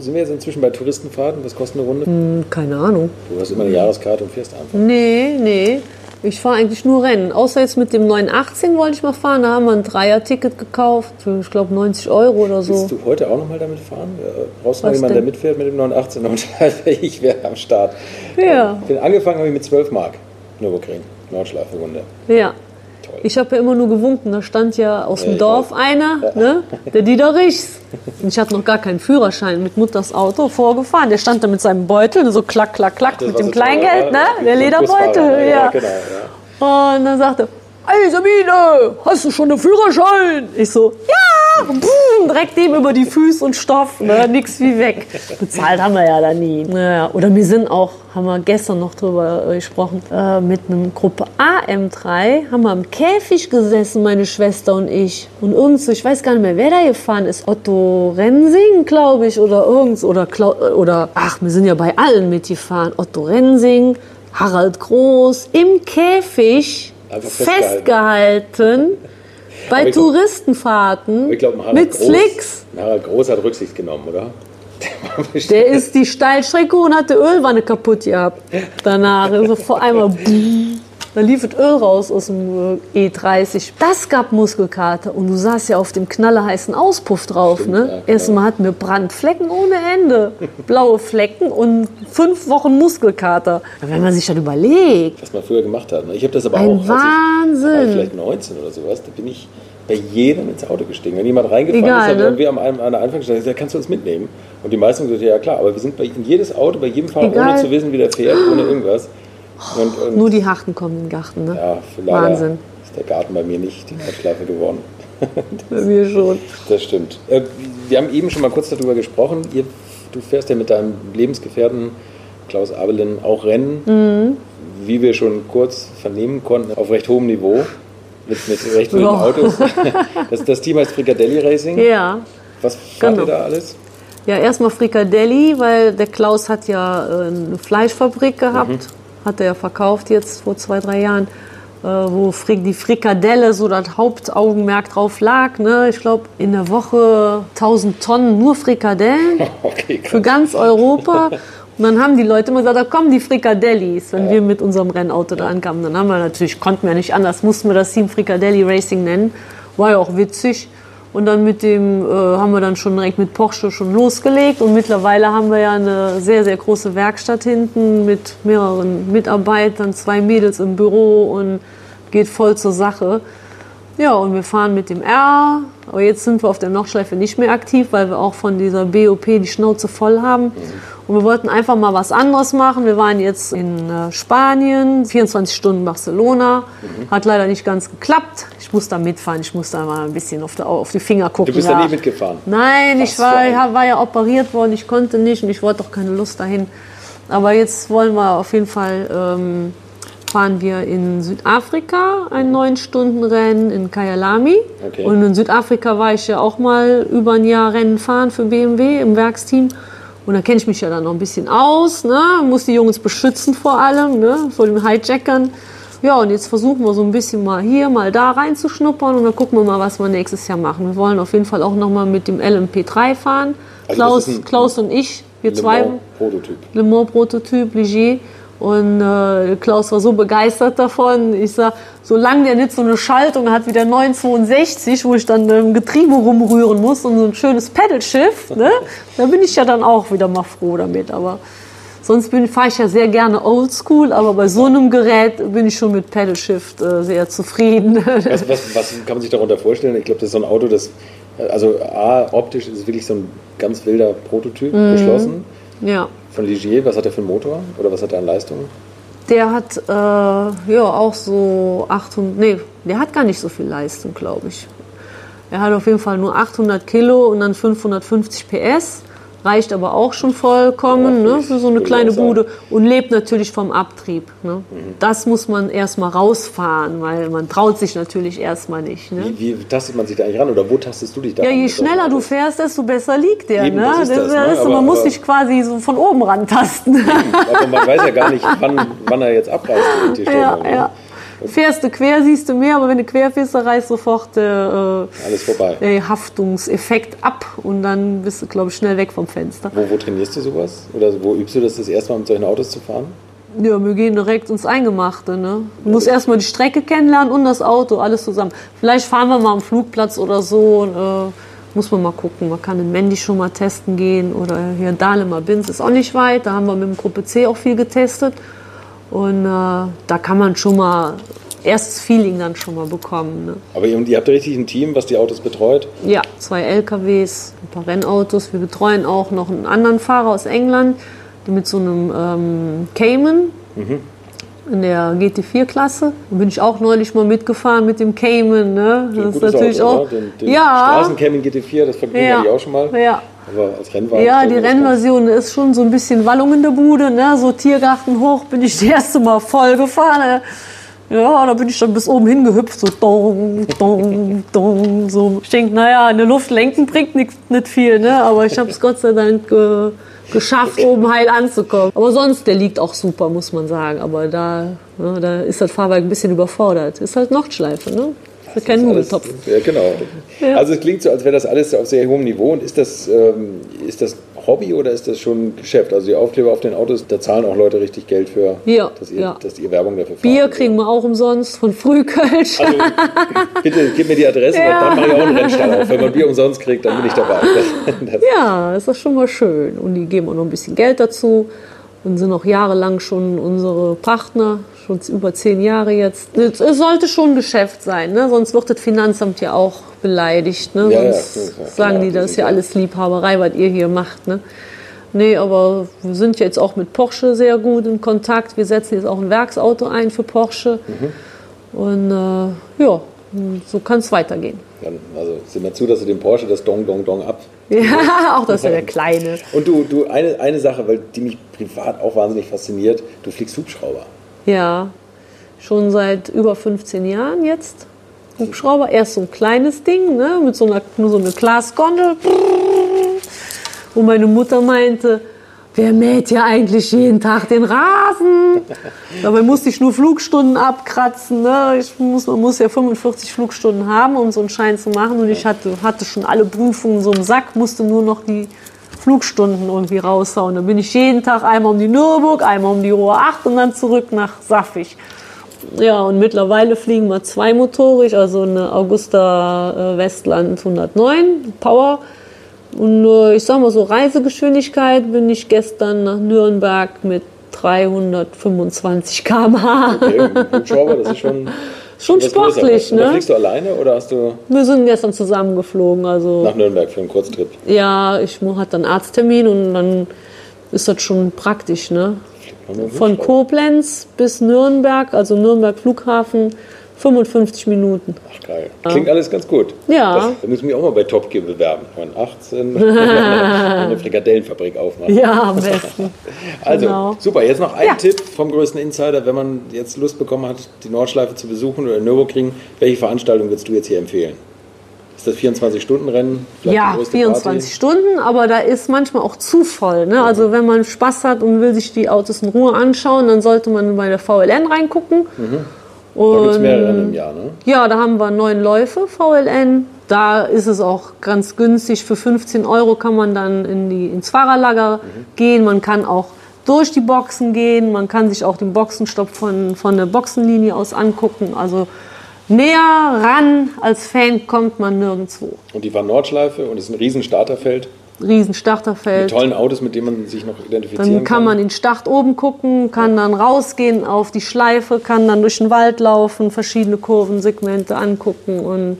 sind wir jetzt inzwischen bei Touristenfahrten? Was kostet eine Runde? Hm, Keine Ahnung. Du hast immer eine Jahreskarte und fährst einfach. Nee, nee. Ich fahre eigentlich nur Rennen. Außer jetzt mit dem 918 wollte ich mal fahren. Da haben wir ein Dreier-Ticket gekauft für, ich glaube, 90 Euro oder so. Willst du heute auch nochmal damit fahren? Äh, Brauchst du noch jemanden, der mitfährt mit dem 918? Und ich wäre am Start. Ja. Ich bin angefangen habe ich mit 12 Mark. Nürburgring, Nordschleife-Runde. Ja. Ich habe ja immer nur gewunken. Da stand ja aus Ja, dem ich Dorf weiß. einer, ne? der Dieterichs. Und ich hatte noch gar keinen Führerschein mit Mutters Auto vorgefahren. Der stand da mit seinem Beutel, so klack, klack, klack, Das mit dem Kleingeld, ne? ja. Der Lederbeutel, ja. genau. Ja. Und dann sagte, hey Sabine, hast du schon einen Führerschein? Ich so, ja, boom, direkt dem über die Füße und Stoff, ne, nix wie weg. Bezahlt haben wir ja da nie. Naja, oder wir sind auch, haben wir gestern noch drüber äh, gesprochen, äh, mit einem Gruppe AM3 haben wir im Käfig gesessen, meine Schwester und ich. Und irgend so, ich weiß gar nicht mehr, wer da gefahren ist, Otto Rensing, glaube ich, oder irgend, oder, oder, ach, wir sind ja bei allen mitgefahren. Otto Rensing, Harald Groß, im Käfig festgehalten. festgehalten. Bei glaub- Touristenfahrten Harald mit Groß, Slicks. Harald Groß hat Rücksicht genommen, oder? Der ist die Steilstrecke und hat die Ölwanne kaputt gehabt. Danach, also vor einmal, da lief das Öl raus aus dem äh, E30. Das gab Muskelkater und du saßt ja auf dem knallerheißen Auspuff drauf. Stimmt, Ne? ja. Erstmal hatten wir Brandflecken ohne Ende, blaue Flecken und fünf Wochen Muskelkater. Wenn man sich das überlegt, was man früher gemacht hat. ne? Ich habe das aber Ein auch, als ich Wahnsinn. war ich vielleicht 19 oder sowas, da bin ich bei jedem ins Auto gestiegen. Wenn jemand reingefahren Egal, ist, ne? haben wir am, an der Anfang gesagt, ja, kannst du uns mitnehmen? Und die meisten haben gesagt, ja klar, aber wir sind bei, in jedes Auto, bei jedem Fahrer, Egal. ohne zu wissen, wie der fährt, ohne irgendwas. Und, und nur die Harten kommen in den Garten. Ne? ja, Wahnsinn. ist der Garten bei mir nicht die Nordschleife geworden. Bei mir schon. Das stimmt. Äh, wir haben eben schon mal kurz darüber gesprochen. Ihr, du fährst ja mit deinem Lebensgefährten Klaus Abelin auch Rennen, Mhm. wie wir schon kurz vernehmen konnten, auf recht hohem Niveau. Mit, mit recht wilden Ja. Autos. Das, das Team heißt Frikadelli Racing. Ja. Was fahrt Genau. ihr da alles? Ja, erstmal Frikadelli, weil der Klaus hat ja äh, eine Fleischfabrik gehabt. Mhm. Hat er ja verkauft jetzt vor zwei, drei Jahren. Äh, wo die Frikadelle so das Hauptaugenmerk drauf lag. Ne? Ich glaube, in der Woche 1000 Tonnen nur Frikadellen Okay, für ganz Europa. Und dann haben die Leute immer gesagt, da kommen die Frikadellis, wenn wir mit unserem Rennauto da ankamen. Dann haben wir natürlich, konnten wir nicht anders, mussten wir das Team Frikadelli Racing nennen. War ja auch witzig. Und dann mit dem äh, haben wir dann schon direkt mit Porsche schon losgelegt. Und mittlerweile haben wir ja eine sehr, sehr große Werkstatt hinten mit mehreren Mitarbeitern, zwei Mädels im Büro und geht voll zur Sache. Ja, und wir fahren mit dem R. Aber jetzt sind wir auf der Nordschleife nicht mehr aktiv, weil wir auch von dieser BOP die Schnauze voll haben. Und wir wollten einfach mal was anderes machen. Wir waren jetzt in äh, Spanien, 24 Stunden Barcelona. Hat leider nicht ganz geklappt. Ich muss da mitfahren. Ich muss da mal ein bisschen auf, der, auf die Finger gucken. Du bist ja. da nie mitgefahren. Nein, Was ich war, war ja operiert worden, ich konnte nicht und ich wollte auch keine Lust dahin. Aber jetzt wollen wir auf jeden Fall, ähm, fahren wir in Südafrika ein 9-Stunden-Rennen in Kyalami. Okay. Und in Südafrika war ich ja auch mal über ein Jahr Rennen fahren für BMW im Werksteam. Und da kenne ich mich ja dann noch ein bisschen aus, ne? muss die Jungs beschützen vor allem, ne? vor den Hijackern. Ja, und jetzt versuchen wir so ein bisschen mal hier, mal da reinzuschnuppern und dann gucken wir mal, was wir nächstes Jahr machen. Wir wollen auf jeden Fall auch noch mal mit dem LMP3 fahren. Also Klaus, Klaus und ich, wir Le zwei. Mans Prototyp. Le Mans Prototyp, Ligier. Und äh, Klaus war so begeistert davon. Ich sag, solange der nicht so eine Schaltung hat wie der 962, wo ich dann im Getriebe rumrühren muss und so ein schönes Pedalschiff, ne, da bin ich ja dann auch wieder mal froh damit. Aber sonst fahre ich ja sehr gerne Oldschool, aber bei so einem Gerät bin ich schon mit Pedalshift äh, sehr zufrieden. Was, was, was kann man sich darunter vorstellen? Ich glaube, das ist so ein Auto, das, also A, optisch ist es wirklich so ein ganz wilder Prototyp, Mhm. geschlossen. ja. Von Ligier, was hat er für einen Motor? Oder was hat er an Leistung? Der hat äh, ja auch so 800, nee, der hat gar nicht so viel Leistung, glaube ich. Er hat auf jeden Fall nur 800 Kilo und dann 550 PS. Reicht aber auch schon vollkommen ne, für so eine kleine. Bude und lebt natürlich vom Abtrieb. Ne. Mhm. Das muss man erstmal rausfahren, weil man traut sich natürlich erstmal nicht. Ne. Wie, wie tastet man sich da eigentlich ran? Oder wo tastest du dich da Ja, je schneller du fährst, desto besser liegt der. Eben, ne? das ist das, ne? ist so, Aber- man muss dich quasi so von oben rantasten. Aber man weiß ja gar nicht, wann, wann er jetzt abreißt. Ja, ja. Fährst du quer, siehst du mehr, aber wenn du quer fährst, dann reißt sofort der, vorbei. äh, der Haftungseffekt ab und dann bist du, glaube ich, schnell weg vom Fenster. Wo, wo trainierst du sowas? Oder wo übst du das das erste Mal mit solchen Autos zu fahren? Ja, wir gehen direkt ins Eingemachte. Ne? Du musst erstmal die Strecke kennenlernen und das Auto, alles zusammen. Vielleicht fahren wir mal am Flugplatz oder so. Und, äh, muss man mal gucken. Man kann in Mendy schon mal testen gehen oder hier in Dahlemer Binz ist auch nicht weit. Da haben wir mit dem Gruppe C auch viel getestet. Und äh, da kann man schon mal erstes Feeling dann schon mal bekommen. Ne? Aber ihr, ihr habt richtig ein Team, was die Autos betreut. Ja, zwei LKWs, ein paar Rennautos. Wir betreuen auch noch einen anderen Fahrer aus England, der mit so einem ähm, Cayman. in der GT4-Klasse. Da bin ich auch neulich mal mitgefahren mit dem Cayman. Ne? Das ist natürlich Auto, auch. Den, den ja, Straßencaming GT4, das vergnügen Ja. ich auch schon mal. Ja. Aber als Rennwagen. Ja, die Rennversion ist schon so ein bisschen Wallung in der Bude, ne? So Tiergarten hoch bin ich das erste Mal voll gefahren. ne? Ja, da bin ich dann bis oben hingehüpft, so dong, dong, dong, so. Ich denke, naja, in der Luft lenken bringt nix, nicht viel, ne? Aber ich habe es Gott sei Dank äh, geschafft, oben heil anzukommen. Aber sonst, der liegt auch super, muss man sagen. Aber da, ne, da ist das Fahrwerk ein bisschen überfordert. Ist halt Nordschleife, ne? Ist kein Nudeltopf. Ja, genau. Also es klingt so, als wäre das alles auf sehr hohem Niveau. Und ist das, ähm, ist das Hobby oder ist das schon Geschäft? Also die Aufkleber auf den Autos, da zahlen auch Leute richtig Geld für, Ja, dass, ihr, ja. dass ihr Werbung dafür fahrt. Bier kriegen wir auch umsonst von Frühkölsch. Also bitte gib mir die Adresse, Ja. dann mache ich auch einen Rennstall auf. Wenn man Bier umsonst kriegt, dann bin ich dabei. Das, das, Ja, ist das schon mal schön. Und die geben auch noch ein bisschen Geld dazu und sind auch jahrelang schon unsere Partner, schon über zehn Jahre jetzt. Es sollte schon ein Geschäft sein, ne? sonst wird das Finanzamt ja auch beleidigt. Ne? Ja, ja, sonst klar, sagen die, die das ist ja ja- alles Liebhaberei, was ihr hier macht. Ne? Nee, aber wir sind jetzt auch mit Porsche sehr gut in Kontakt. Wir setzen jetzt auch ein Werksauto ein für Porsche. Mhm. Und äh, ja, so kann es weitergehen. dann, also sieh mal zu, dass du dem Porsche das Dong Dong Dong ab. Ja, auch das ist ja der Kleine. Und du, du eine, eine Sache, weil die mich privat auch wahnsinnig fasziniert, du fliegst Hubschrauber. Ja, schon seit über 15 Jahren jetzt. Hubschrauber, erst so ein kleines Ding, ne, mit so einer, nur so eine Glasgondel. Wo meine Mutter meinte, wer mäht ja eigentlich jeden Tag den Rasen? Dabei musste ich nur Flugstunden abkratzen. Ne? Ich muss, man muss ja 45 Flugstunden haben, um so einen Schein zu machen. Und ich hatte, hatte schon alle Prüfungen so im Sack, musste nur noch die Flugstunden irgendwie raushauen. Dann bin ich jeden Tag einmal um die Nürburg, einmal um die Ruhr 8 und dann zurück nach Saffig. Ja, und mittlerweile fliegen wir zweimotorig, also eine Augusta äh, Westland 109 Power. Und äh, ich sag mal so, Reisegeschwindigkeit bin ich gestern nach Nürnberg mit 325 km/h. Okay, das ist schon. Schon sportlich, Und da ne? fliegst du alleine oder hast du Wir sind gestern zusammengeflogen, also nach Nürnberg für einen Kurztrip? ja, ich hatte einen Arzttermin und dann ist das schon praktisch, ne? Von. Koblenz bis Nürnberg, also Nürnberg Flughafen, 55 Minuten. Ach geil. Klingt alles ganz gut. Ja. Das, da müssen wir auch mal bei Top Gear bewerben. Von 18 eine Frikadellenfabrik aufmachen. Ja, am besten. Also, Genau. super. Jetzt noch ein Ja. Tipp vom größten Insider, wenn man jetzt Lust bekommen hat, die Nordschleife zu besuchen oder Nürburgring. Welche Veranstaltung würdest du jetzt hier empfehlen? Ist das 24-Stunden-Rennen? Vielleicht die Ja, größte 24 Stunden, aber da ist manchmal auch zu voll. Ne? Also wenn man Spaß hat und will sich die Autos in Ruhe anschauen, dann sollte man bei der VLN reingucken. Party? Da gibt es Und mehrere im Jahr, ne? ja, da haben wir neun Läufe, VLN. Da ist es auch ganz günstig. Für 15 Euro kann man dann in die, ins Fahrerlager gehen. Man kann auch durch die Boxen gehen. Man kann sich auch den Boxenstopp von, von der Boxenlinie aus angucken. Also näher ran als Fan kommt man nirgendwo. Und die fahren Nordschleife und es ist ein riesen Starterfeld Riesen mit Starterfeld. tollen Autos, mit denen man sich noch identifizieren Dann kann man den Start oben gucken, kann dann rausgehen auf die Schleife, kann dann durch den Wald laufen, verschiedene Kurvensegmente angucken und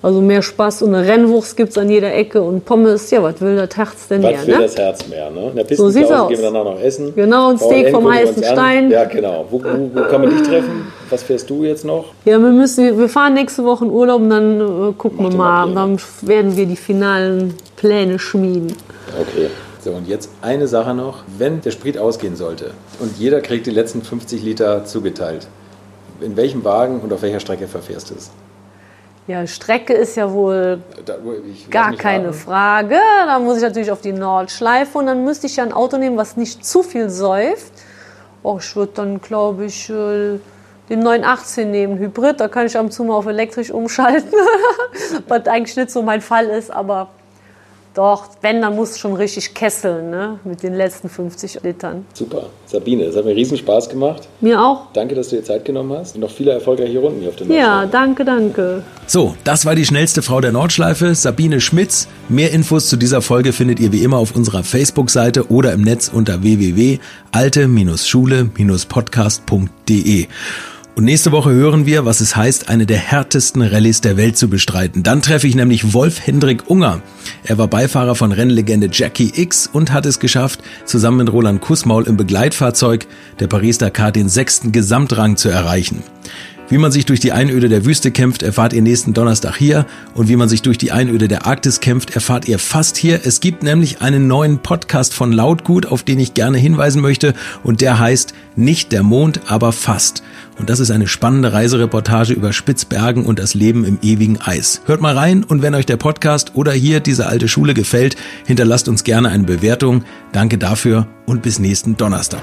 also mehr Spaß. Und eine Rennwurst gibt es an jeder Ecke und Pommes, ja, was will das Herz denn Was mehr, will ne? das Herz mehr, ne? In der So sieht's aus. gehen wir danach noch essen. Genau, ein Steak vom wir heißen. Stein. Ja, genau. Wo, wo, wo kann man dich treffen? Was fährst du jetzt noch? Ja, wir müssen, wir fahren nächste Woche in Urlaub und dann äh, gucken wir ihr mal. mal Dann werden wir die finalen Pläne schmieden. Okay. So, und jetzt eine Sache noch. Wenn der Sprit ausgehen sollte und jeder kriegt die letzten 50 Liter zugeteilt, in welchem Wagen und auf welcher Strecke verfährst du es? Ja, Strecke ist ja wohl Da, Gar keine. Frage. Da muss ich natürlich auf die Nordschleife und dann müsste ich ja ein Auto nehmen, was nicht zu viel säuft. Oh, ich würde dann, glaube ich, äh, den 918 nehmen, Hybrid. Da kann ich ab und zu mal auf elektrisch umschalten. was eigentlich nicht so mein Fall ist, aber doch, wenn, dann muss es schon richtig kesseln, ne? Mit den letzten 50 Litern. Super. Sabine, es hat mir riesen Spaß gemacht. Mir auch. Danke, dass du dir Zeit genommen hast. Und noch viele erfolgreiche Runden hier auf dem Ja, danke, danke. So, das war die schnellste Frau der Nordschleife, Sabine Schmitz. Mehr Infos zu dieser Folge findet ihr wie immer auf unserer Facebook-Seite oder im Netz unter www.alte-schule-podcast.de. Und nächste Woche hören wir, was es heißt, eine der härtesten Rallyes der Welt zu bestreiten. Dann treffe ich nämlich Wolf Hendrik Unger. Er war Beifahrer von Rennlegende Jackie X und hat es geschafft, zusammen mit Roland Kussmaul im Begleitfahrzeug der Paris-Dakar den sechsten Gesamtrang zu erreichen. Wie man sich durch die Einöde der Wüste kämpft, erfahrt ihr nächsten Donnerstag hier. Und wie man sich durch die Einöde der Arktis kämpft, erfahrt ihr fast hier. Es gibt nämlich einen neuen Podcast von Lautgut, auf den ich gerne hinweisen möchte. Und der heißt Nicht der Mond, aber fast. Und das ist eine spannende Reisereportage über Spitzbergen und das Leben im ewigen Eis. Hört mal rein und wenn euch der Podcast oder hier diese alte Schule gefällt, hinterlasst uns gerne eine Bewertung. Danke dafür und bis nächsten Donnerstag.